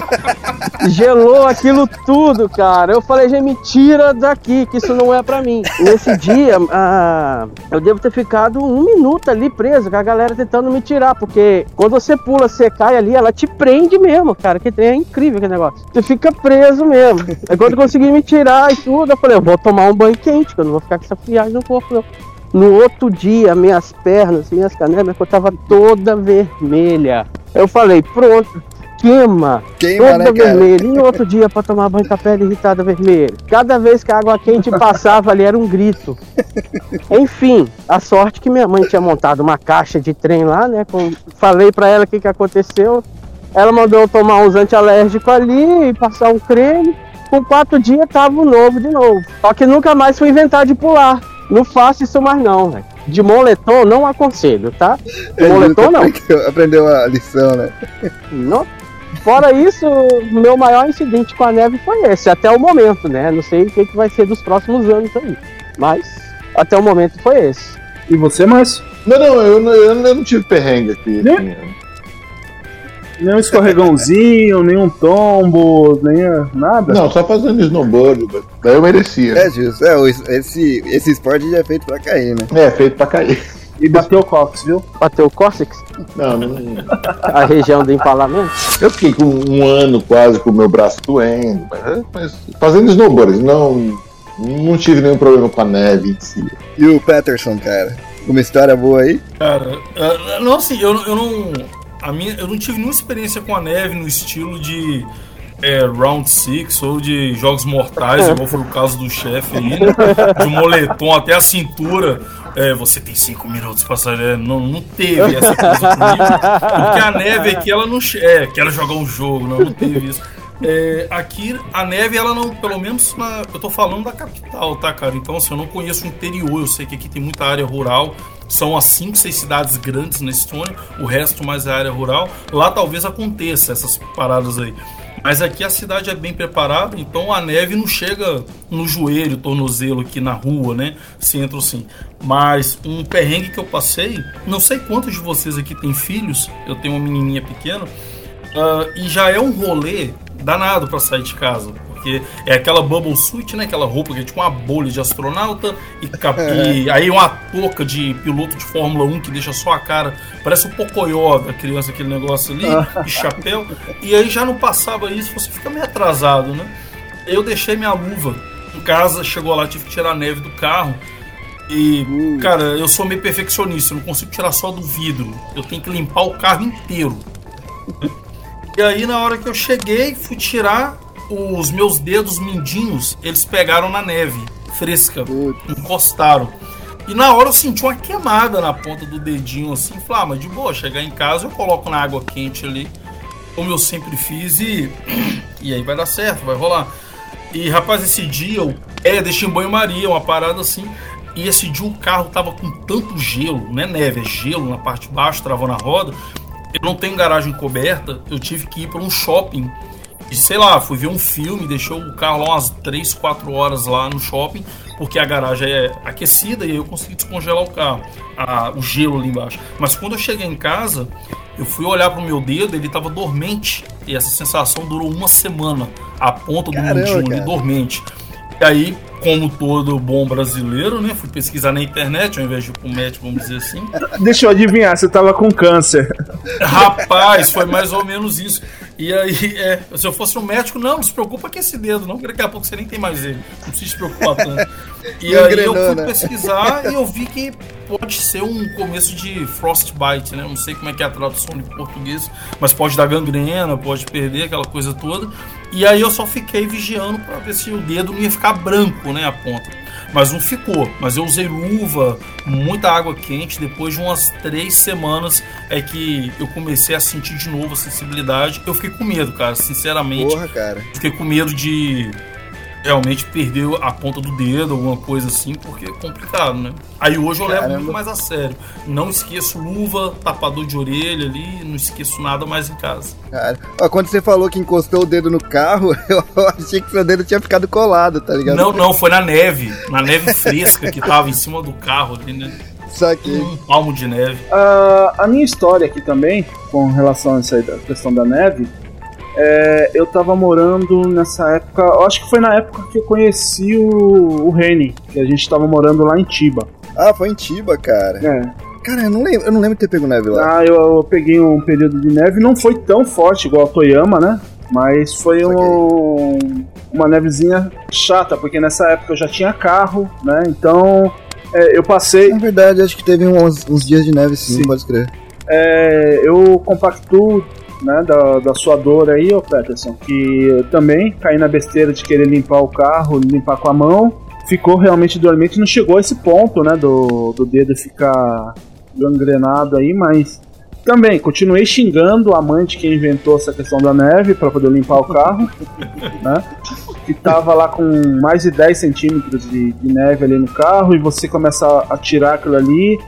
Gelou aquilo tudo, cara. Eu falei, gente, me tira daqui, que isso não é pra mim. Nesse dia, ah, eu devo ter ficado um minuto ali preso, com a galera tentando me tirar, porque quando você pula, você cai ali, ela te prende mesmo, cara. Que é incrível aquele negócio. Você fica preso mesmo. Aí quando eu consegui me tirar e tudo, eu falei, eu vou tomar um banho quente, que eu não vou ficar com essa friagem no corpo, não. No outro dia, minhas pernas, minhas canelas, minha cor tava toda vermelha. Eu falei, pronto, queima, Queima, toda né, vermelha. E outro dia pra tomar banho com a pele irritada vermelha. Cada vez que a água quente passava ali era um grito. Enfim, a sorte que minha mãe tinha montado uma caixa de trem lá, né? com- Falei pra ela o que, que aconteceu. Ela mandou eu tomar uns antialérgicos ali e passar um creme. Com quatro dias tava o novo de novo. Só que nunca mais fui inventar de pular. Não faço isso mais não, velho. De moletom não aconselho, tá? Moletom não. Aprendeu a lição, né? Não. Fora isso, o meu maior incidente com a neve foi esse, até o momento, né? Não sei o que, que vai ser dos próximos anos aí. Mas até o momento foi esse. E você, Márcio? Não, não, eu não, eu não tive perrengue aqui. Né? assim. Nenhum escorregãozinho, nenhum tombo, nem nada? Não, só fazendo snowboard. Daí eu merecia. É justo. É, esse, esse esporte já é feito pra cair, né? É, feito pra cair. E bateu o cox, viu? Bateu o cóccix, Não, não. a região do empalamento. Eu fiquei com um ano quase com o meu braço doendo, mas, mas fazendo snowboard, não, não tive nenhum problema com a neve em si. E o Peterson, cara? Uma história boa aí? Cara, ah, não assim, eu, eu não. A minha, eu não tive nenhuma experiência com a neve no estilo de é, Round Six ou de Jogos Mortais, igual foi o caso do chefe aí, né? De moletom até a cintura. É, você tem cinco minutos pra sair. É, Não, não teve essa coisa comigo. Porque a neve aqui, ela não. É, quero jogar um jogo, não, não teve isso. É, aqui a neve, ela não, pelo menos na, eu tô falando da capital, tá, cara? Então, assim, eu não conheço o interior, eu sei que aqui tem muita área rural, são as 5, 6 cidades grandes na Estônia, o resto mais é área rural. Lá talvez aconteça essas paradas aí. Mas aqui a cidade é bem preparada, então a neve não chega no joelho, tornozelo aqui na rua, né? Centro assim. Mas um perrengue que eu passei, não sei quantos de vocês aqui têm filhos, eu tenho uma menininha pequena, ah, e já é um rolê danado para sair de casa, porque é aquela bubble suit, né? Aquela roupa que é tipo uma bolha de astronauta e, cap- e aí uma touca de piloto de Fórmula 1 que deixa só a cara, parece o Pocoyo da criança, aquele negócio ali, e chapéu. E aí já não passava isso, você fica meio atrasado, né? Eu deixei minha luva em casa, chegou lá, tive que tirar a neve do carro. E, cara, eu sou meio perfeccionista, eu não consigo tirar só do vidro. Eu tenho que limpar o carro inteiro. E aí, na hora que eu cheguei, fui tirar os meus dedos mindinhos, eles pegaram na neve fresca, encostaram. E na hora eu senti uma queimada na ponta do dedinho, assim. Falei, ah, mas de boa, chegar em casa eu coloco na água quente ali, como eu sempre fiz, e, e aí vai dar certo, vai rolar. E rapaz, esse dia eu é, deixei em banho-maria, uma parada assim. E esse dia o carro tava com tanto gelo, não é neve, é gelo na parte de baixo, travou na roda. Eu não tenho garagem coberta, eu tive que ir para um shopping. E sei lá, fui ver um filme, deixou o carro lá umas 3, 4 horas lá no shopping, porque a garagem é aquecida e aí eu consegui descongelar o carro, a- o gelo ali embaixo. Mas quando eu cheguei em casa, eu fui olhar pro meu dedo, ele tava dormente. E essa sensação durou uma semana. A ponta do Caramba, mindinho ali dormente. E aí, como todo bom brasileiro, né? Fui pesquisar na internet, ao invés de ir pro médico, vamos dizer assim. Deixa eu adivinhar, você tava com câncer. Rapaz, foi mais ou menos isso. E aí, é, se eu fosse um médico, não, não se preocupa com esse dedo, não, porque daqui a pouco você nem tem mais ele. Não precisa se preocupar tanto. E aí eu fui né? pesquisar e eu vi que pode ser um começo de frostbite, né? Não sei como é que é a tradução em português, mas pode dar gangrena, pode perder aquela coisa toda. E aí eu só fiquei vigiando para ver se o dedo não ia ficar branco, né, a ponta. Mas não ficou. Mas eu usei luva, muita água quente. Depois de umas três semanas é que eu comecei a sentir de novo a sensibilidade. Eu fiquei com medo, cara. Sinceramente, Porra, cara. fiquei com medo de realmente perder a ponta do dedo, alguma coisa assim, porque é complicado, né? Aí hoje eu levo Caramba. muito mais a sério. Não esqueço luva, tapador de orelha ali, não esqueço nada mais em casa. Cara, ó, quando você falou que encostou o dedo no carro, eu achei que seu dedo tinha ficado colado, tá ligado? Não, não, foi na neve. Na neve fresca que tava em cima do carro ali, né? Saquei. Um palmo de neve. Ah, a minha história aqui também, com relação a essa questão da neve, é, eu tava morando nessa época, eu acho que foi na época que eu conheci o, o Reni, que a gente tava morando lá em Tiba. Ah, foi em Tiba, cara. É. Cara, eu não lembro, eu não lembro de ter pego neve lá. Ah, eu, eu peguei um período de neve, não foi tão forte igual a Toyama, né? Mas foi um, uma nevezinha chata, porque nessa época eu já tinha carro, né? Então é, eu passei. Na verdade, acho que teve uns, uns dias de neve sim, Sim. pode escrever. É, eu compactuo né, da, da sua dor aí, ô Peterson, que também caí na besteira de querer limpar o carro, limpar com a mão. Ficou realmente dormente, não chegou a esse ponto, né, do, do dedo ficar gangrenado aí, mas também continuei xingando a mãe de quem inventou essa questão da neve para poder limpar o carro, né? Que tava lá com mais de 10 centímetros de, de neve ali no carro e você começa a, a tirar aquilo ali.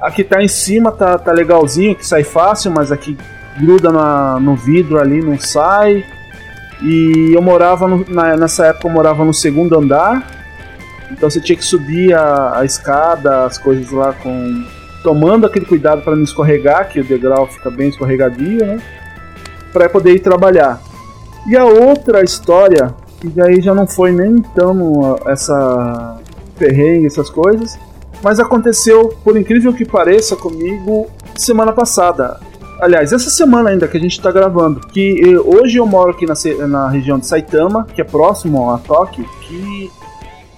Aqui tá em cima, tá, tá legalzinho, que sai fácil, mas aqui gruda na- no vidro ali, não sai. E eu morava, no- na- nessa época eu morava no segundo andar, então você tinha que subir a, a escada, as coisas lá com. tomando aquele cuidado para não escorregar, que o degrau fica bem escorregadio, né? Para poder ir trabalhar. E a outra história, que daí já não foi nem tão ah, essa perrengue, essas coisas, mas aconteceu, por incrível que pareça, comigo semana passada. Aliás, essa semana ainda que a gente está gravando. Que eh, hoje eu moro aqui na, na região de Saitama, que é próximo a Tóquio, que,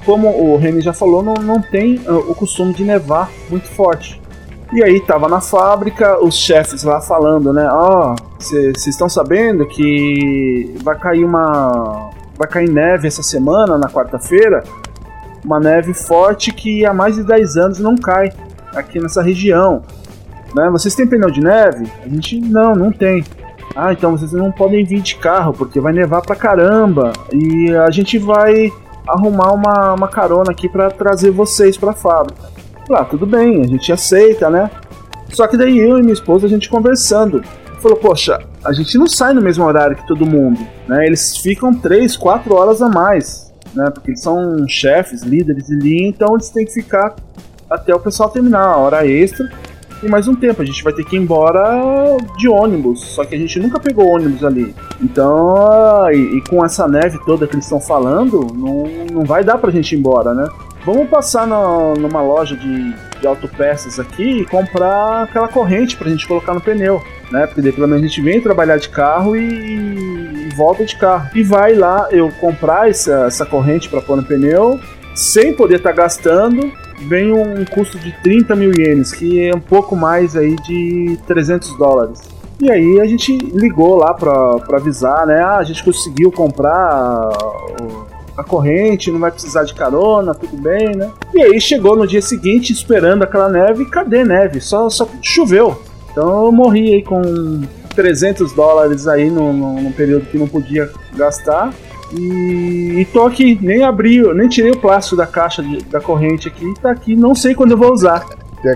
como o Remy já falou, não, não tem ah, o costume de nevar muito forte. E aí tava na fábrica, os chefes lá falando, né? Ó, vocês estão sabendo que vai cair uma. Vai cair neve essa semana, na quarta-feira. Uma neve forte que há mais de 10 anos não cai aqui nessa região. Né? Vocês têm pneu de neve? A gente não, não tem. Ah, então vocês não podem vir de carro, porque vai nevar pra caramba. E a gente vai arrumar uma, uma carona aqui pra trazer vocês pra fábrica. Lá, tudo bem, a gente aceita, né? Só que daí eu e minha esposa, a gente conversando. Falou, poxa, a gente não sai no mesmo horário que todo mundo, né? Eles ficam 3, 4 horas a mais, né? Porque eles são chefes, líderes de linha, então eles têm que ficar até o pessoal terminar a hora extra e mais um tempo. A gente vai ter que ir embora de ônibus, só que a gente nunca pegou ônibus ali. Então, e, e com essa neve toda que eles estão falando, não, não vai dar pra gente ir embora, né? Vamos passar no, numa loja de, de autopeças aqui e comprar aquela corrente pra gente colocar no pneu, né? Porque daí pelo menos a gente vem trabalhar de carro e, e volta de carro. E vai lá eu comprar essa, essa corrente para pôr no pneu, sem poder estar tá gastando, vem um custo de 30 mil ienes, que é um pouco mais aí de 300 dólares. E aí a gente ligou lá pra avisar, né? Ah, a gente conseguiu comprar a corrente, não vai precisar de carona, tudo bem, né? E aí chegou no dia seguinte esperando aquela neve, cadê neve? Só, só choveu. Então eu morri aí com 300 dólares aí no período que não podia gastar. E, e tô aqui, nem abri, nem tirei o plástico da caixa de, da corrente aqui, tá aqui, não sei quando eu vou usar.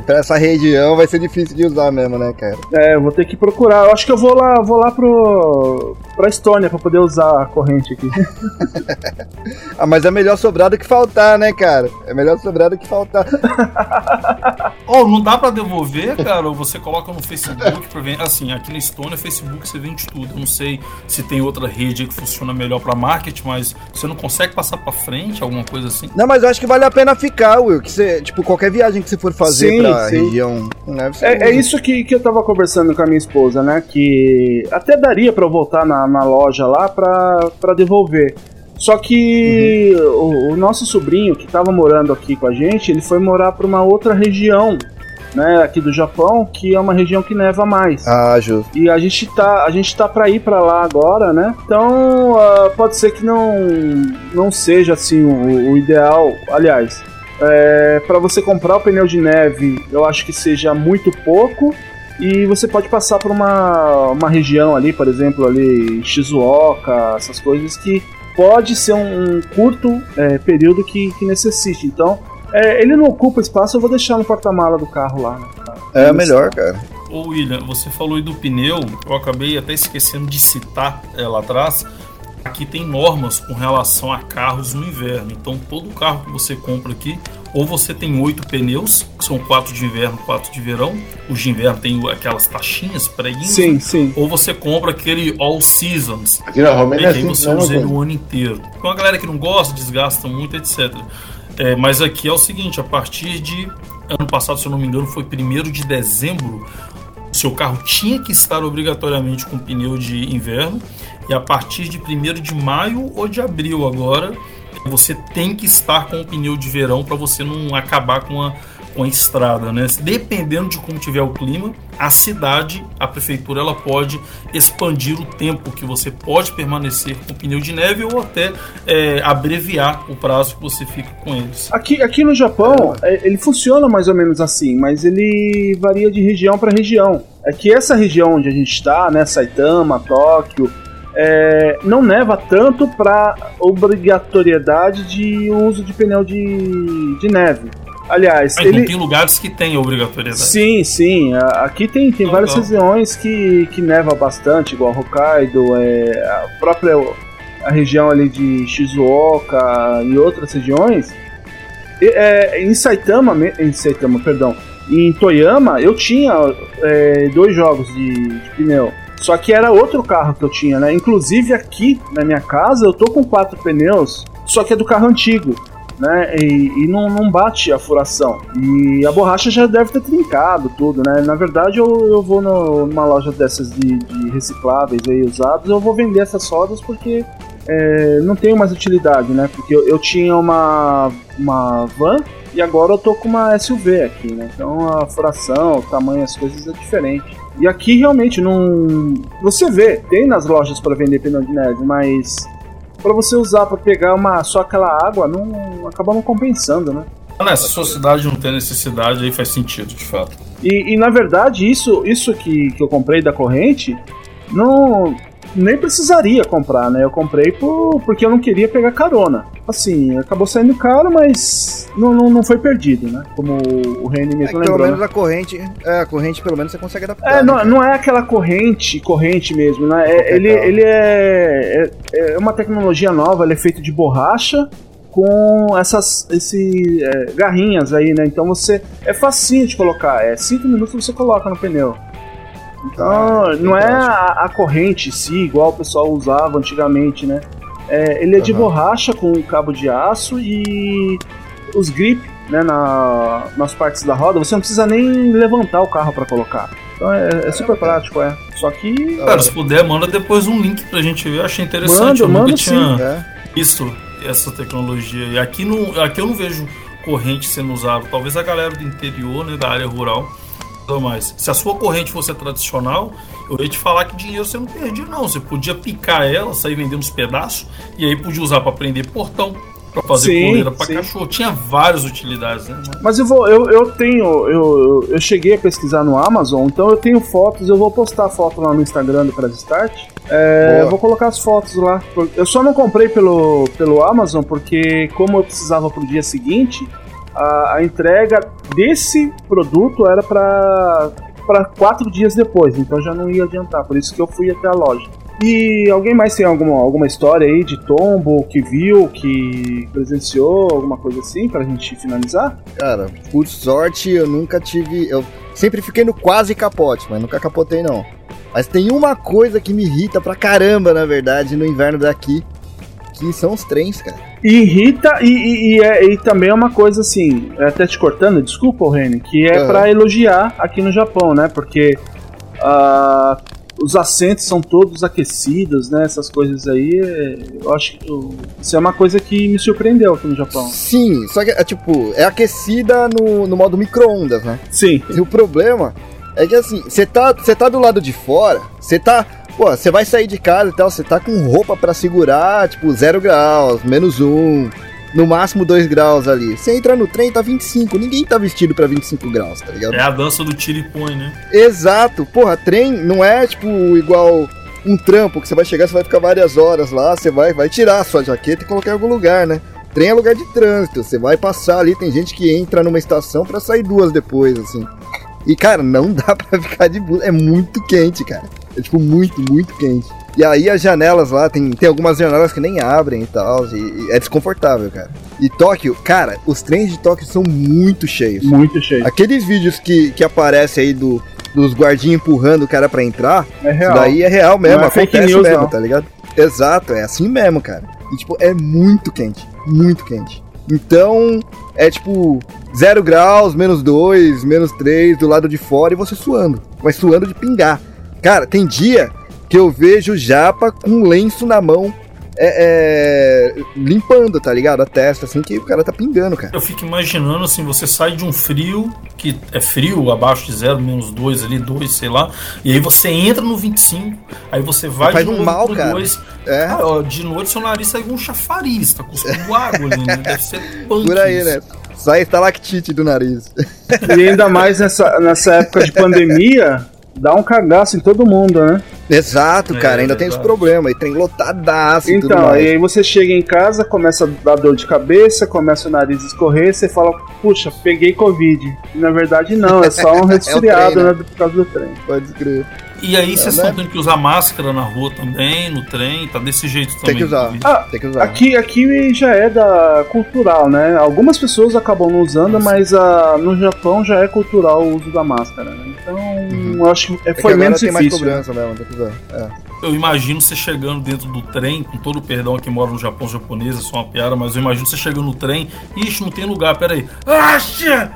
Pra essa região vai ser difícil de usar mesmo, né, cara? É, eu vou ter que procurar. Eu acho que eu vou lá, vou lá pro pra Estônia pra poder usar a corrente aqui. ah, mas é melhor sobrar do que faltar, né, cara? É melhor sobrar do que faltar. oh, não dá pra devolver, cara? Ou você coloca no Facebook pra vender. Assim, aqui na Estônia, Facebook você vende tudo. Eu não sei se tem outra rede que funciona melhor pra marketing, mas você não consegue passar pra frente, alguma coisa assim? Não, mas eu acho que vale a pena ficar, Will. Que você, tipo, qualquer viagem que você for fazer sim, pra sim. região. Né, é, é, isso que, que eu tava conversando com a minha esposa, né? Que até daria pra eu voltar na, na loja lá para devolver. Só que uhum. o, o, nosso sobrinho que estava morando aqui com a gente, ele foi morar para uma outra região, né, aqui do Japão, que é uma região que neva mais. Ah, justo. E a gente tá, a gente tá para ir para lá agora, né? Então uh, pode ser que não, não seja assim o, o ideal. Aliás, é, para você comprar o pneu de neve, eu acho que seja muito pouco e você pode passar por uma, uma região ali, por exemplo, ali Shizuoka, essas coisas que pode ser um, um curto é, período que, que necessite. Então, é, ele não ocupa espaço, eu vou deixar no porta-mala do carro lá. Né, é melhor, cara. Ô William, você falou aí do pneu, eu acabei até esquecendo de citar é, lá atrás. Aqui tem normas com relação a carros no inverno. Então todo carro que você compra aqui ou você tem oito pneus, que são quatro de inverno, quatro de verão. Os de inverno tem aquelas taxinhas para Sim, sim. Ou você compra aquele All Seasons. Aqui na Romênia é assim, aí você usa ele o ano inteiro. Tem uma galera que não gosta, desgasta muito, etc. É, mas aqui é o seguinte, a partir de ano passado, se eu não me engano, foi 1 de dezembro, seu carro tinha que estar obrigatoriamente com pneu de inverno. E a partir de 1 de maio ou de abril agora, você tem que estar com o pneu de verão para você não acabar com a, com a estrada, né? Dependendo de como tiver o clima, a cidade, a prefeitura, ela pode expandir o tempo que você pode permanecer com o pneu de neve ou até é, abreviar o prazo que você fica com eles. Aqui, aqui no Japão, é, ele funciona mais ou menos assim, mas ele varia de região para região. É que essa região onde a gente está, né, Saitama, Tóquio, é, não neva tanto para obrigatoriedade de uso de pneu de, de neve. Aliás, Mas ele... tem lugares que tem obrigatoriedade. Sim, sim. Aqui tem, tem várias regiões que, que neva bastante, igual Hokkaido, é, a própria a região ali de Shizuoka e outras regiões. É, em Saitama, em Saitama, perdão, em Toyama eu tinha é, dois jogos de, de pneu. Só que era outro carro que eu tinha, né? Inclusive aqui na minha casa eu tô com quatro pneus, só que é do carro antigo. Né, e, e não, não, bate a furação. E a borracha já deve ter trincado tudo, né? Na verdade, eu, eu vou no, numa loja dessas de, de recicláveis aí usados, eu vou vender essas sodas porque é, não tenho mais utilidade, né? Porque eu, eu, tinha uma, uma van e agora eu tô com uma SUV aqui, né? Então a furação, o tamanho, as coisas é diferente. E aqui realmente não. Você vê, tem nas lojas para vender pneu de neve, mas para você usar para pegar uma só aquela água, não acaba não compensando, né? Nessa sua cidade não tem necessidade, aí faz sentido, de fato. E, e na verdade, isso, isso que, que eu comprei da corrente, não, nem precisaria comprar, né? Eu comprei por, porque eu não queria pegar carona. Assim, acabou saindo caro, mas não, não, não foi perdido, né? Como o Reni mesmo é, lembrou. Pelo menos né? a corrente, é, a corrente pelo menos você consegue adaptar. É, não, né? não é aquela corrente, corrente mesmo, né? É, ele, ele é, é, é uma tecnologia nova, ele é feito de borracha, com essas esse, é, garrinhas aí, né? Então você. É facinho de colocar, é 5 minutos você coloca no pneu. Então, Ah, não é a, a corrente em si, igual o pessoal usava antigamente, né? É, ele é de borracha com cabo de aço e os grip né, na, nas partes da roda, você não precisa nem levantar o carro para colocar. Então é, é super prático, é. Só que. Cara, se puder, manda depois um link pra gente ver. Eu achei interessante. Manda, eu nunca manda tinha sim. É. visto essa tecnologia. E aqui, não, aqui eu não vejo corrente sendo usada. Talvez a galera do interior, né, da área rural. Usa mais. Se a sua corrente fosse tradicional, eu ia te falar que dinheiro você não perdia, não. Você podia picar ela, sair vendendo os pedaços, e aí podia usar para prender portão, para fazer Sim, coleira para cachorro. Tinha várias utilidades, né? Mas eu vou, eu, eu tenho, eu, eu, cheguei a pesquisar no Amazon, então eu tenho fotos, eu vou postar foto lá no Instagram do Press Start. É, eu vou colocar as fotos lá. Eu só não comprei pelo, pelo Amazon, porque como eu precisava pro dia seguinte, a, a entrega desse produto era para para quatro dias depois, então já não ia adiantar, por isso que eu fui até a loja. E alguém mais tem alguma, alguma história aí de tombo que viu, que presenciou, alguma coisa assim, pra gente finalizar? Cara, por sorte eu nunca tive. Eu sempre fiquei no quase capote, mas nunca capotei não. Mas tem uma coisa que me irrita pra caramba, na verdade, no inverno daqui, que são os trens, cara. Irrita e, e, e, é- e também é uma coisa assim, é até te cortando, desculpa, Reni, que é Aham. pra elogiar aqui no Japão, né? Porque ah, os assentos são todos aquecidos, né? Essas coisas aí, eu acho que eu- isso é uma coisa que me surpreendeu aqui no Japão. Sim, só que é tipo, é aquecida no, no modo micro-ondas, né? Sim, E o problema é que assim, você tá, você tá do lado de fora, você tá. Pô, você vai sair de casa e tal, você tá com roupa pra segurar, tipo, 0 graus, menos um, no máximo 2 graus ali. Você entra no trem, tá 25, ninguém tá vestido pra 25 graus, tá ligado? É a dança do tira e põe, né? Exato, porra, trem não é tipo igual um trampo que você vai chegar, você vai ficar várias horas lá, você vai, vai tirar a sua jaqueta e colocar em algum lugar, né? Trem é lugar de trânsito, você vai passar ali, tem gente que entra numa estação pra sair duas depois, assim. E cara, não dá pra ficar de blusa, é muito quente, cara. É tipo muito, muito quente. E aí as janelas lá, tem, tem algumas janelas que nem abrem e tal, e, e é desconfortável, cara. E Tóquio, cara, os trens de Tóquio são muito cheios. muito cheio. Aqueles vídeos que, que aparecem aí do, dos guardinhas empurrando o cara pra entrar, É isso real. daí é real mesmo, Não é acontece news, mesmo, não. tá ligado? Exato, é assim mesmo, cara. E tipo, é muito quente, muito quente. Então, é tipo, zero graus, menos dois, menos três do lado de fora e você suando. Mas suando de pingar. Cara, tem dia que eu vejo japa com lenço na mão, é, é, limpando, tá ligado? A testa, assim, que o cara tá pingando, cara. Eu fico imaginando assim, você sai de um frio, que é frio, abaixo de zero, menos dois ali, dois, sei lá, e aí você entra no 25, aí você vai Faz de um novo mal, cara. dois. É. Cara, ó, de noite seu nariz sai um chafariz, tá cuspindo água ali, né? Deve ser punk Por aí, isso. né? Sai estalactite do nariz. E ainda mais nessa, nessa época de pandemia, dá um cagaço em todo mundo, né? Exato, É, cara, ainda tem esse verdade. problema. E tem lotadaço e tudo Então, mais. e aí você chega em casa, começa a dar dor de cabeça, começa o nariz a escorrer, você fala, puxa, peguei Covid. E na verdade não, é só um resfriado, trem, né? né? Por causa do trem. Pode crer. E aí vocês né? estão tendo que usar máscara na rua também, no trem, tá desse jeito também. Tem que usar. Ah, Tem que usar. Aqui, aqui já é da cultural, né? Algumas pessoas acabam não usando, mas ah, no Japão já é cultural o uso da máscara, né? Então, eu acho que é- É que foi menos tem mais difícil. né? cobrança mesmo, tem que usar. É. Eu imagino você chegando dentro do trem, com todo o perdão a quem mora no Japão, os japoneses, é só uma piada, mas eu imagino você chegando no trem, ixi, não tem lugar, peraí. Acha!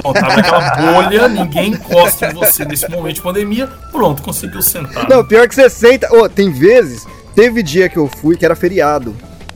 Pronto, abre aquela bolha, ninguém encosta em você nesse momento de pandemia, pronto, conseguiu sentar. Não, pior que você senta. Ô, tem vezes, teve dia que eu fui que era feriado.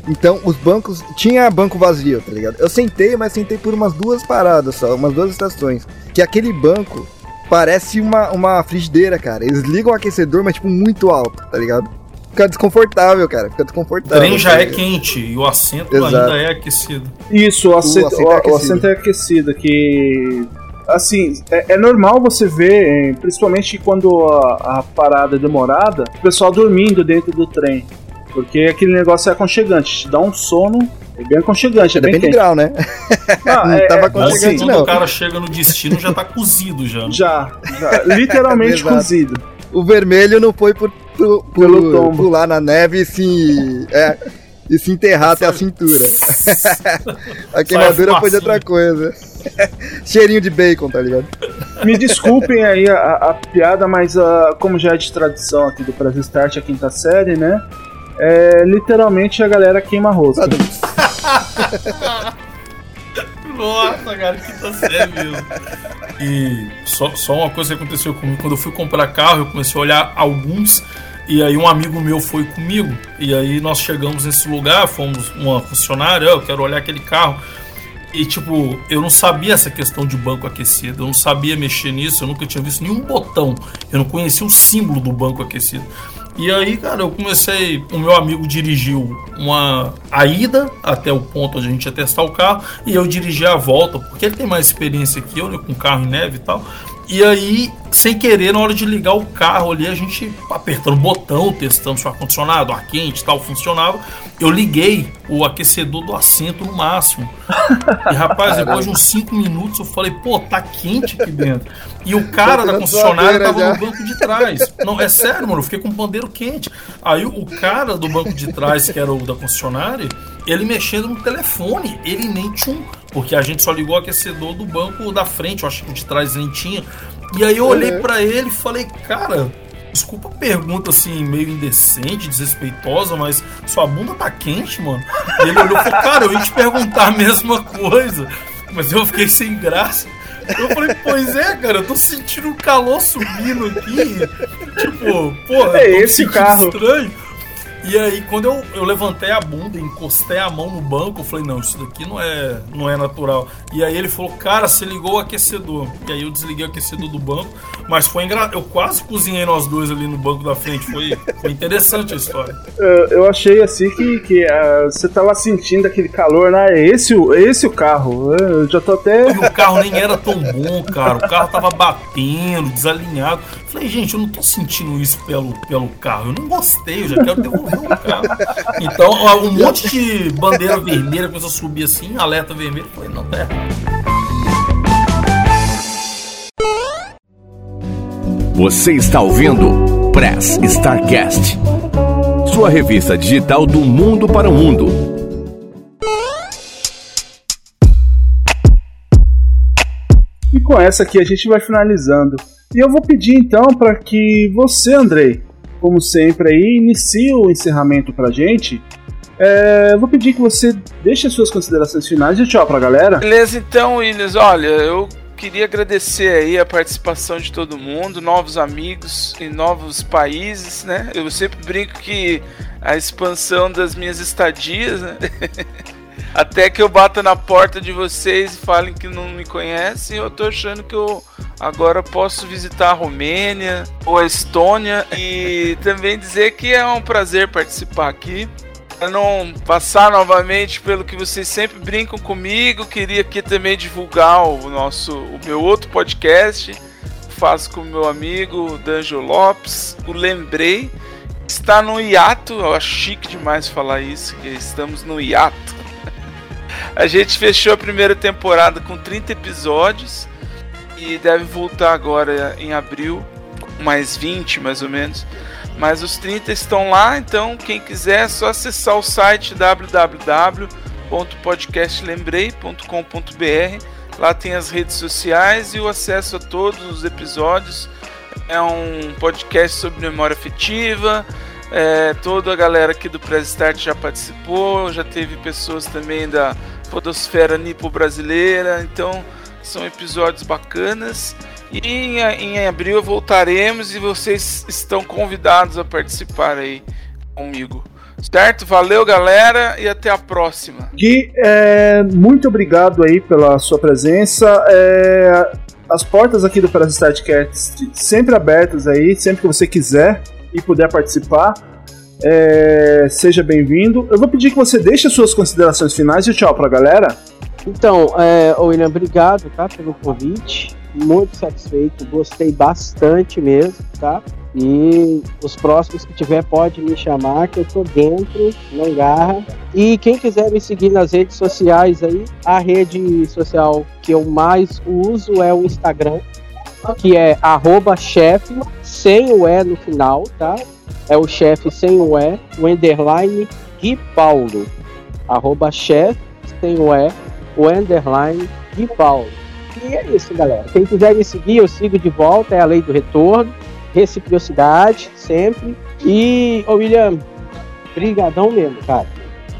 Então os bancos. Tinha banco vazio, tá ligado? Eu sentei, mas sentei por umas duas paradas só, umas duas estações. Que aquele banco parece uma, uma frigideira, cara. Eles ligam o aquecedor, mas tipo muito alto, tá ligado? Fica desconfortável, cara. Fica o desconfortável. trem já é quente e o assento Exato. ainda é aquecido. Isso, o assento, assento é o- o aquecido. assento é aquecido, que. Assim, é, é normal você ver, principalmente quando a, a parada é demorada, o pessoal dormindo dentro do trem. Porque aquele negócio é aconchegante, te dá um sono, é bem aconchegante, é bem Depende do quente. grau, né? Ah, Não é- tava é- aconchegante, assim, quando não. o cara chega no destino já tá cozido já. né? Já, já, literalmente cozido. O vermelho não foi por, pular na neve e se. É. e se enterrar até a cintura. a queimadura foi de outra coisa. Cheirinho de bacon, tá ligado? Me desculpem aí a, a- a piada, mas ah, como já é de tradição aqui do Brasil Start, a quinta série, né? É, literalmente a galera queima rosca. Nossa, cara, que tá sério mesmo. E só, só uma coisa que aconteceu comigo, quando eu fui comprar carro, eu comecei a olhar alguns, e aí um amigo meu foi comigo, e aí nós chegamos nesse lugar, fomos uma funcionária, "Ah, eu quero olhar aquele carro. E tipo, eu não sabia essa questão de banco aquecido, eu não sabia mexer nisso, eu nunca tinha visto nenhum botão, eu não conhecia o símbolo do banco aquecido. E aí, cara, eu comecei. O meu amigo dirigiu uma a ida até o ponto onde a gente ia testar o carro e eu dirigi a volta, porque ele tem mais experiência que eu, né, com carro em neve e tal. E aí, sem querer, na hora de ligar o carro ali, a gente apertando o botão, testando se o ar-condicionado, ar quente e tal, funcionava. Eu liguei o aquecedor do assento no máximo. E rapaz, depois de uns 5 minutos eu falei, pô, tá quente aqui dentro. E o cara da concessionária tava já. no banco de trás. Não, é sério, mano, eu fiquei com um pandeiro quente. Aí o cara do banco de trás, que era o da concessionária, ele mexendo no telefone, ele nem tinha um, porque a gente só ligou o aquecedor do banco da frente, eu acho que o de trás nem tinha. E aí eu olhei Uhum. pra ele e falei, cara, desculpa a pergunta assim, meio indecente, desrespeitosa, mas sua bunda tá quente, mano? E ele olhou e falou, cara, eu ia te perguntar a mesma coisa, mas eu fiquei sem graça. Eu falei, pois é, cara, eu tô sentindo o calor subindo aqui. Tipo, porra, É esse carro. estranho. E aí, quando eu, eu levantei a bunda, encostei a mão no banco, eu falei, não, isso daqui não é, não é natural. E aí ele falou, cara, você ligou o aquecedor. E aí eu desliguei o aquecedor do banco, mas foi engraçado. Eu quase cozinhei nós dois ali no banco da frente. Foi, foi interessante a história. Eu, eu achei assim que, que ah, você tava sentindo aquele calor, né? É esse, é esse o carro. Eu já tô até. E o carro nem era tão bom, cara. O carro tava batendo, desalinhado. Falei, gente, eu não tô sentindo isso pelo, pelo carro. Eu não gostei, eu já quero devolver o carro. Então, um monte de bandeira vermelha começou a subir assim, alerta vermelho. Falei, não, tá. Você está ouvindo Press Starcast, sua revista digital do mundo para o mundo. Essa aqui a gente vai finalizando. E eu vou pedir então para que você, Andrei, como sempre aí, inicie o encerramento pra gente. É, vou pedir que você deixe as suas considerações finais e tchau pra galera. Beleza, então, Williams, olha, eu queria agradecer aí a participação de todo mundo, novos amigos em novos países, né? Eu sempre brinco que a expansão das minhas estadias, né? Até que eu bata na porta de vocês e falem que não me conhecem, eu tô achando que eu agora posso visitar a Romênia ou a Estônia e também dizer que é um prazer participar aqui. Para não passar novamente pelo que vocês sempre brincam comigo, queria aqui também divulgar o nosso, o meu outro podcast. Faço com o meu amigo Danjo Lopes, o Lembrei. Está no hiato, eu acho chique demais falar isso, que estamos no hiato. A gente fechou a primeira temporada com 30 episódios e deve voltar agora em abril, mais 20 mais ou menos. Mas os 30 estão lá, então quem quiser é só acessar o site www.podcastlembrei.com.br. Lá tem as redes sociais e o acesso a todos os episódios. É um podcast sobre memória afetiva. É, toda a galera aqui do Press Start já participou, já teve pessoas também da Podosfera Nipo Brasileira, então são episódios bacanas. E em, em abril voltaremos e vocês estão convidados a participar aí comigo. Certo? Valeu, galera, e até a próxima. Gui, é, muito obrigado aí pela sua presença. É, as portas aqui do Press Startcast sempre abertas aí, sempre que você quiser e puder participar. É, seja bem-vindo. Eu vou pedir que você deixe as suas considerações finais e tchau pra galera. Então, é, William, obrigado, tá, pelo convite. Muito satisfeito, gostei bastante mesmo, tá? E os próximos que tiver pode me chamar, que eu tô dentro, não garra. E quem quiser me seguir nas redes sociais aí, a rede social que eu mais uso é o Instagram, que é arroba chefe, sem o E no final, tá? É o chefe sem o E, o underline Gui Paulo. Arroba chef, sem o E, o underline Gui Paulo. E é isso, galera. Quem quiser me seguir, eu sigo de volta, é a lei do retorno. Reciprocidade, sempre. E, ô William, brigadão mesmo, cara.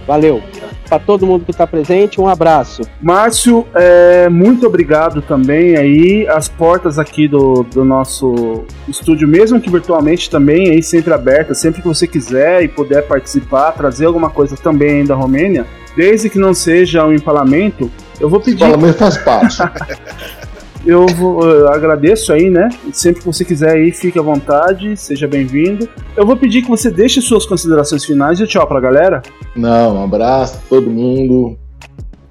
Valeu. Para todo mundo que está presente, um abraço. Márcio, é, muito obrigado também aí. As portas aqui do, do nosso estúdio, mesmo que virtualmente também, aí sempre abertas, sempre que você quiser e puder participar, trazer alguma coisa também da Romênia, desde que não seja um empalamento, eu vou pedir. Empalamento faz parte. Eu, vou, eu agradeço aí, né? Sempre que você quiser aí, fique à vontade, seja bem-vindo. Eu vou pedir que você deixe suas considerações finais e tchau pra galera. Não, um abraço todo mundo.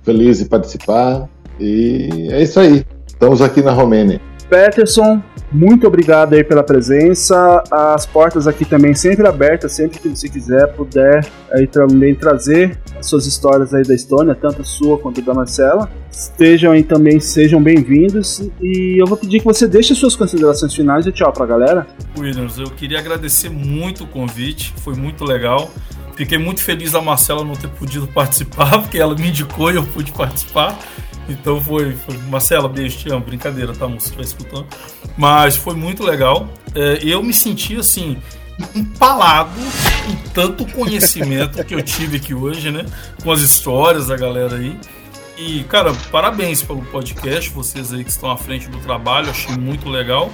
Feliz de participar. E é isso aí. Estamos aqui na Romênia. Peterson, muito obrigado aí pela presença. As portas aqui também sempre abertas, sempre que você quiser, puder aí também trazer as suas histórias aí da Estônia, tanto a sua quanto da Marcela. Estejam aí também, sejam bem-vindos. E eu vou pedir que você deixe suas considerações finais e tchau pra galera. Williams, eu queria agradecer muito o convite, foi muito legal. Fiquei muito feliz da Marcela não ter podido participar, porque ela me indicou e eu pude participar. Então foi, foi Marcela, beijo, te amo, brincadeira, tá, moço, estiver escutando. Mas foi muito legal. É, eu me senti assim, empalado com tanto conhecimento que eu tive aqui hoje, né? Com as histórias da galera aí. E, cara, parabéns pelo podcast, vocês aí que estão à frente do trabalho, achei muito legal.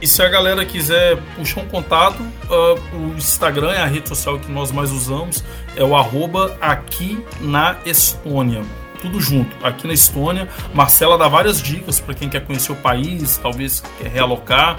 E se a galera quiser puxar um contato, uh, o Instagram é a rede social que nós mais usamos, é o arroba aqui na Estônia. Tudo junto, aqui na Estônia. Marcela dá várias dicas para quem quer conhecer o país, talvez quer realocar.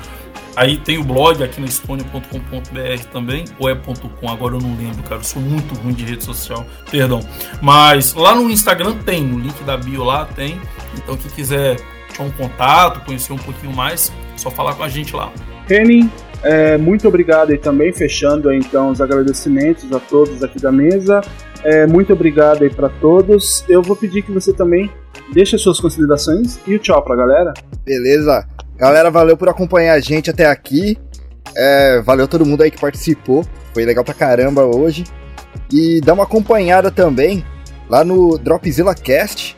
Aí tem o blog aqui na estônia.com.br também, ou é .com, agora eu não lembro, cara, eu sou muito ruim de rede social, perdão. Mas lá no Instagram tem, no link da bio lá tem. Então quem quiser ter um contato, conhecer um pouquinho mais, é só falar com a gente lá. Henning, é, muito obrigado aí também, fechando então os agradecimentos a todos aqui da mesa. É, muito obrigado aí para todos. Eu vou pedir que você também deixe as suas considerações e o tchau pra galera. Beleza. Galera, valeu por acompanhar a gente até aqui. É, valeu todo mundo aí que participou. Foi legal pra caramba hoje. E dá uma acompanhada também lá no Dropzilla Cast.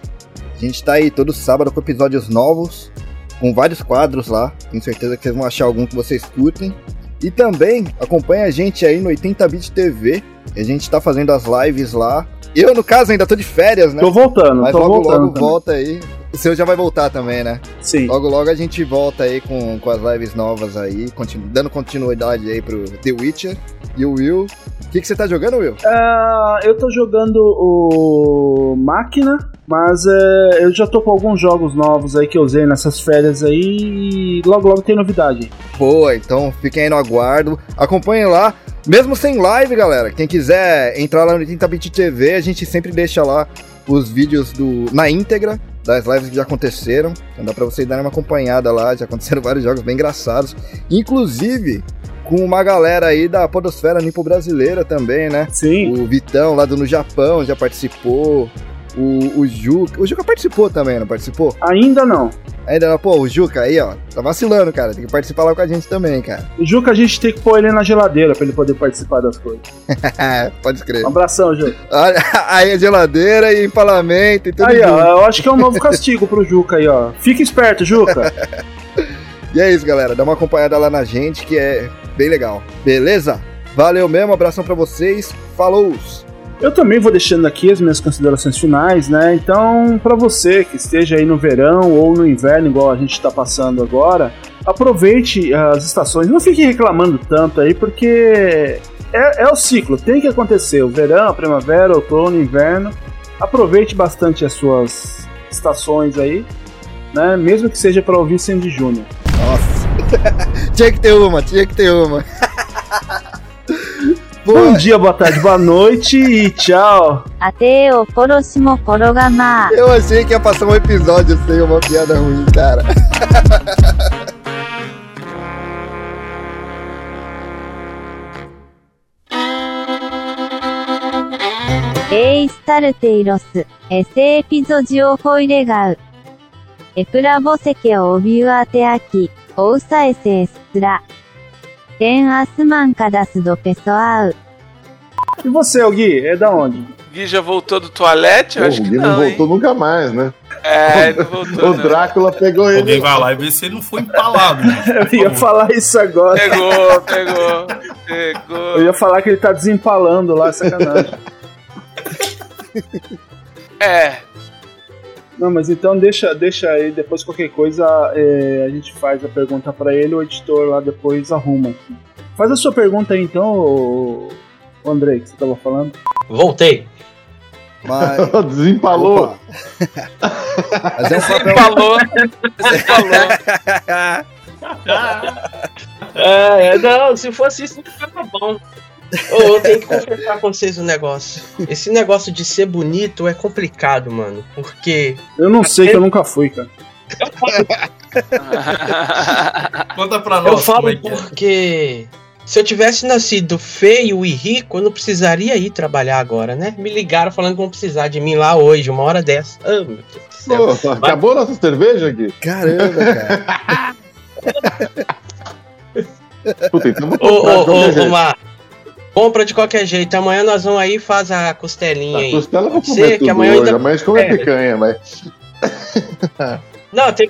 A gente tá aí todo sábado com episódios novos, com vários quadros lá. Tenho certeza que vocês vão achar algum que vocês curtem. E também acompanha a gente aí no 80bit TV. A gente tá fazendo as lives lá. Eu, no caso, ainda tô de férias, né? Tô voltando, Mas tô logo, voltando. logo também. volta aí. O seu já vai voltar também, né? Sim. Logo, logo a gente volta aí com, com as lives novas aí, continu- dando continuidade aí pro The Witcher. E o Will. O que, que você tá jogando, Will? Ah, eu tô jogando o Máquina, mas é, eu já tô com alguns jogos novos aí que eu usei nessas férias aí e logo logo tem novidade. Boa, então fiquem aí no aguardo. Acompanhem lá. Mesmo sem live, galera. Quem quiser entrar lá no 80bit TV, a gente sempre deixa lá os vídeos do na íntegra das lives que já aconteceram. Então dá pra vocês darem uma acompanhada lá. Já aconteceram vários jogos bem engraçados. Inclusive com uma galera aí da Podosfera Nipo Brasileira também, né? Sim. O Vitão lá do No Japão já participou. O, o Juca. O Juca participou também, não participou? Ainda não. Ainda não, pô, o Juca aí, ó, tá vacilando, cara. Tem que participar lá com a gente também, cara. O Juca a gente tem que pôr ele na geladeira pra ele poder participar das coisas. Pode escrever. Um abração, Juca. Aí a geladeira e empalamento e tudo Aí, junto. ó, eu acho que é um novo castigo pro Juca aí, ó. Fica esperto, Juca. E é isso, galera. Dá uma acompanhada lá na gente que é bem legal. Beleza? Valeu mesmo, abração pra vocês. Falou! Eu também vou deixando aqui as minhas considerações finais, né? Então, pra você que esteja aí no verão ou no inverno, igual a gente tá passando agora, aproveite as estações. Não fique reclamando tanto aí, porque é, é o ciclo, tem que acontecer. O verão, a primavera, outono, inverno. Aproveite bastante as suas estações aí, né? Mesmo que seja pra ouvir Sandy Júnior. Nossa. tinha que ter uma, tinha que ter uma. Bom dia, boa tarde, boa noite e tchau. Até o próximo programa. Eu achei que ia passar um episódio sem uma piada ruim, cara. cara. エイスタルテイロス、エセエピゾジオホイレガウ。エプラボセケオビュアテアキ、オウサエセエスラ。E você, o Gui, é da onde? Gui já voltou do toalete? Eu Pô, acho o que Gui não, não hein? voltou nunca mais, né? É, ele não voltou. O não. Drácula pegou Alguém ele. vai lá e vê se ele não foi empalado. né? Eu ia falar isso agora. Pegou, pegou, pegou. Eu ia falar que ele tá desempalando lá, sacanagem. É, Não, mas então deixa, deixa aí, depois qualquer coisa é, a gente faz a pergunta pra ele, o editor lá depois arruma. Faz a sua pergunta aí então, ô, ô Andrei, que você tava falando. Voltei. Mas, Desempalou. Mas é um você papel. falou, você falou. É, é, não, se fosse isso, não ficava bom. Ô, eu tenho que confessar com vocês um negócio. Esse negócio de ser bonito é complicado, mano. Porque Eu não sei, que eu nunca fui, cara. Conta pra nós eu falo é é. porque se eu tivesse nascido feio e rico, eu não precisaria ir trabalhar agora, né? Me ligaram falando que vão precisar de mim lá hoje, uma hora dessa. Ah, meu Deus do céu. Pô, acabou nossa cerveja aqui? Caramba, cara. Puta, então vou Ô, ô, ô, ô. Compra de qualquer jeito. Amanhã nós vamos aí e faz a costelinha A aí. costela eu vou comer ser, tudo que amanhã hoje. ainda- a gente come É. picanha, mas... Não, tem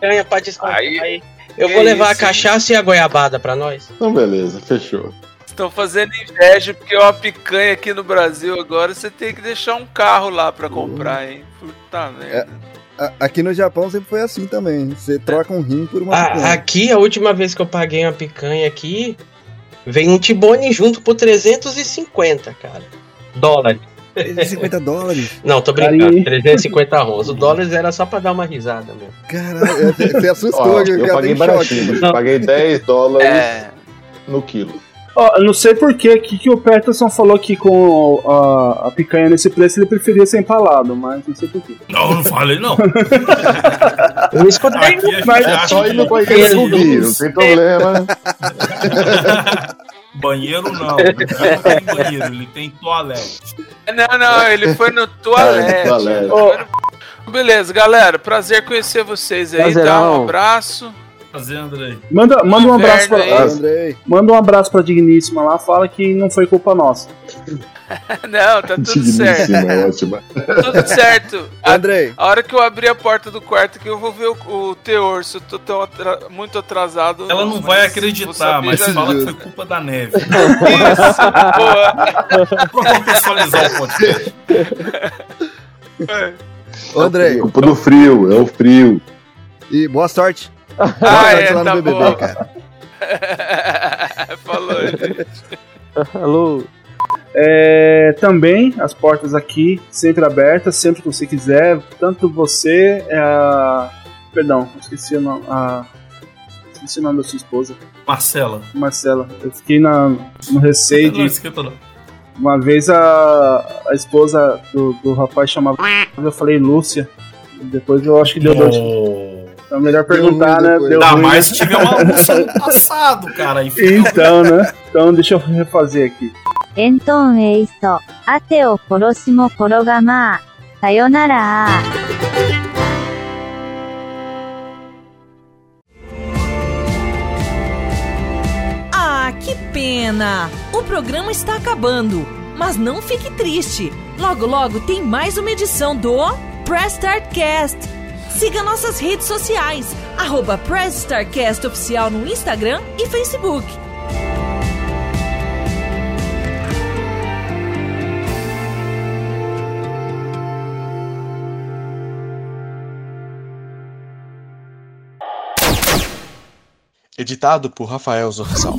picanha pra descontar Aí, aí. Eu que vou levar a isso, hein? cachaça e a goiabada pra nós. Então beleza, fechou. Estão fazendo inveja porque uma picanha aqui no Brasil agora você tem que deixar um carro lá pra comprar, hein? Puta merda. A- Aqui no Japão sempre foi assim também. Você troca um rim por uma Ah, picanha. aqui, a última vez que eu paguei uma picanha aqui, veio um tibone junto por 350, cara. Dólares. 350 dólares. Não, tô brincando. Carinho. 350 rons. O dólares era só pra dar uma risada mesmo. Caralho, é, você assustou, Ó, eu, eu paguei baratinho. Paguei 10 dólares É. no quilo. Ó, eu não sei por que que o Peterson falou que com a, a picanha nesse preço ele preferia ser empalado, mas não sei por quê. Não, não falei não. Eu escutei. Mas acha Só ir no que banheiro Ele- subir, não tem problema. banheiro não. Ele não tem banheiro, ele tem toalete. Não, não, ele foi no toalete. toalete. Ó, Beleza, galera. Prazer conhecer vocês aí. Dá um Prazerão. abraço. Fazendo aí. manda, manda um abraço pra, aí. Andrei. manda um abraço pra Digníssima lá, fala que não foi culpa nossa. Não, tá tudo certo. Digníssima, é ótima. Tudo certo. A, Andrei, a hora que eu abrir a porta do quarto que eu vou ver o, o teor, se eu tô tão atra- muito atrasado. Ela não mas vai acreditar, mas fala que foi culpa da neve. Isso, boa. Pra contextualizar o podcast. Ô, Andrei. Culpa do frio, é o frio. E boa sorte. Ah, é, lá tá no BBB, bom. cara. Falou, gente. Alô? É, também as portas aqui sempre abertas, sempre que você quiser. Tanto você, é a. Perdão, esqueci o nome. A, esqueci o nome da sua esposa, Marcela. Marcela. Eu fiquei na, no receio Não de. esquenta não. Uma vez a, a esposa do, do rapaz chamava. Eu falei Lúcia. Depois eu acho que deu dor de. Então, melhor perguntar, né? Deu Ainda mais se tiver uma almoça no passado, cara. Então, né? Então, deixa eu refazer aqui. Então é isso. Até o próximo programa. Sayonara. Ah, que pena! O programa está acabando. Mas não fique triste. Logo, logo tem mais uma edição do Press Start Cast Siga nossas redes sociais, arroba Press Start Cast Oficial no Instagram e Facebook. Editado por Rafael Zorzal.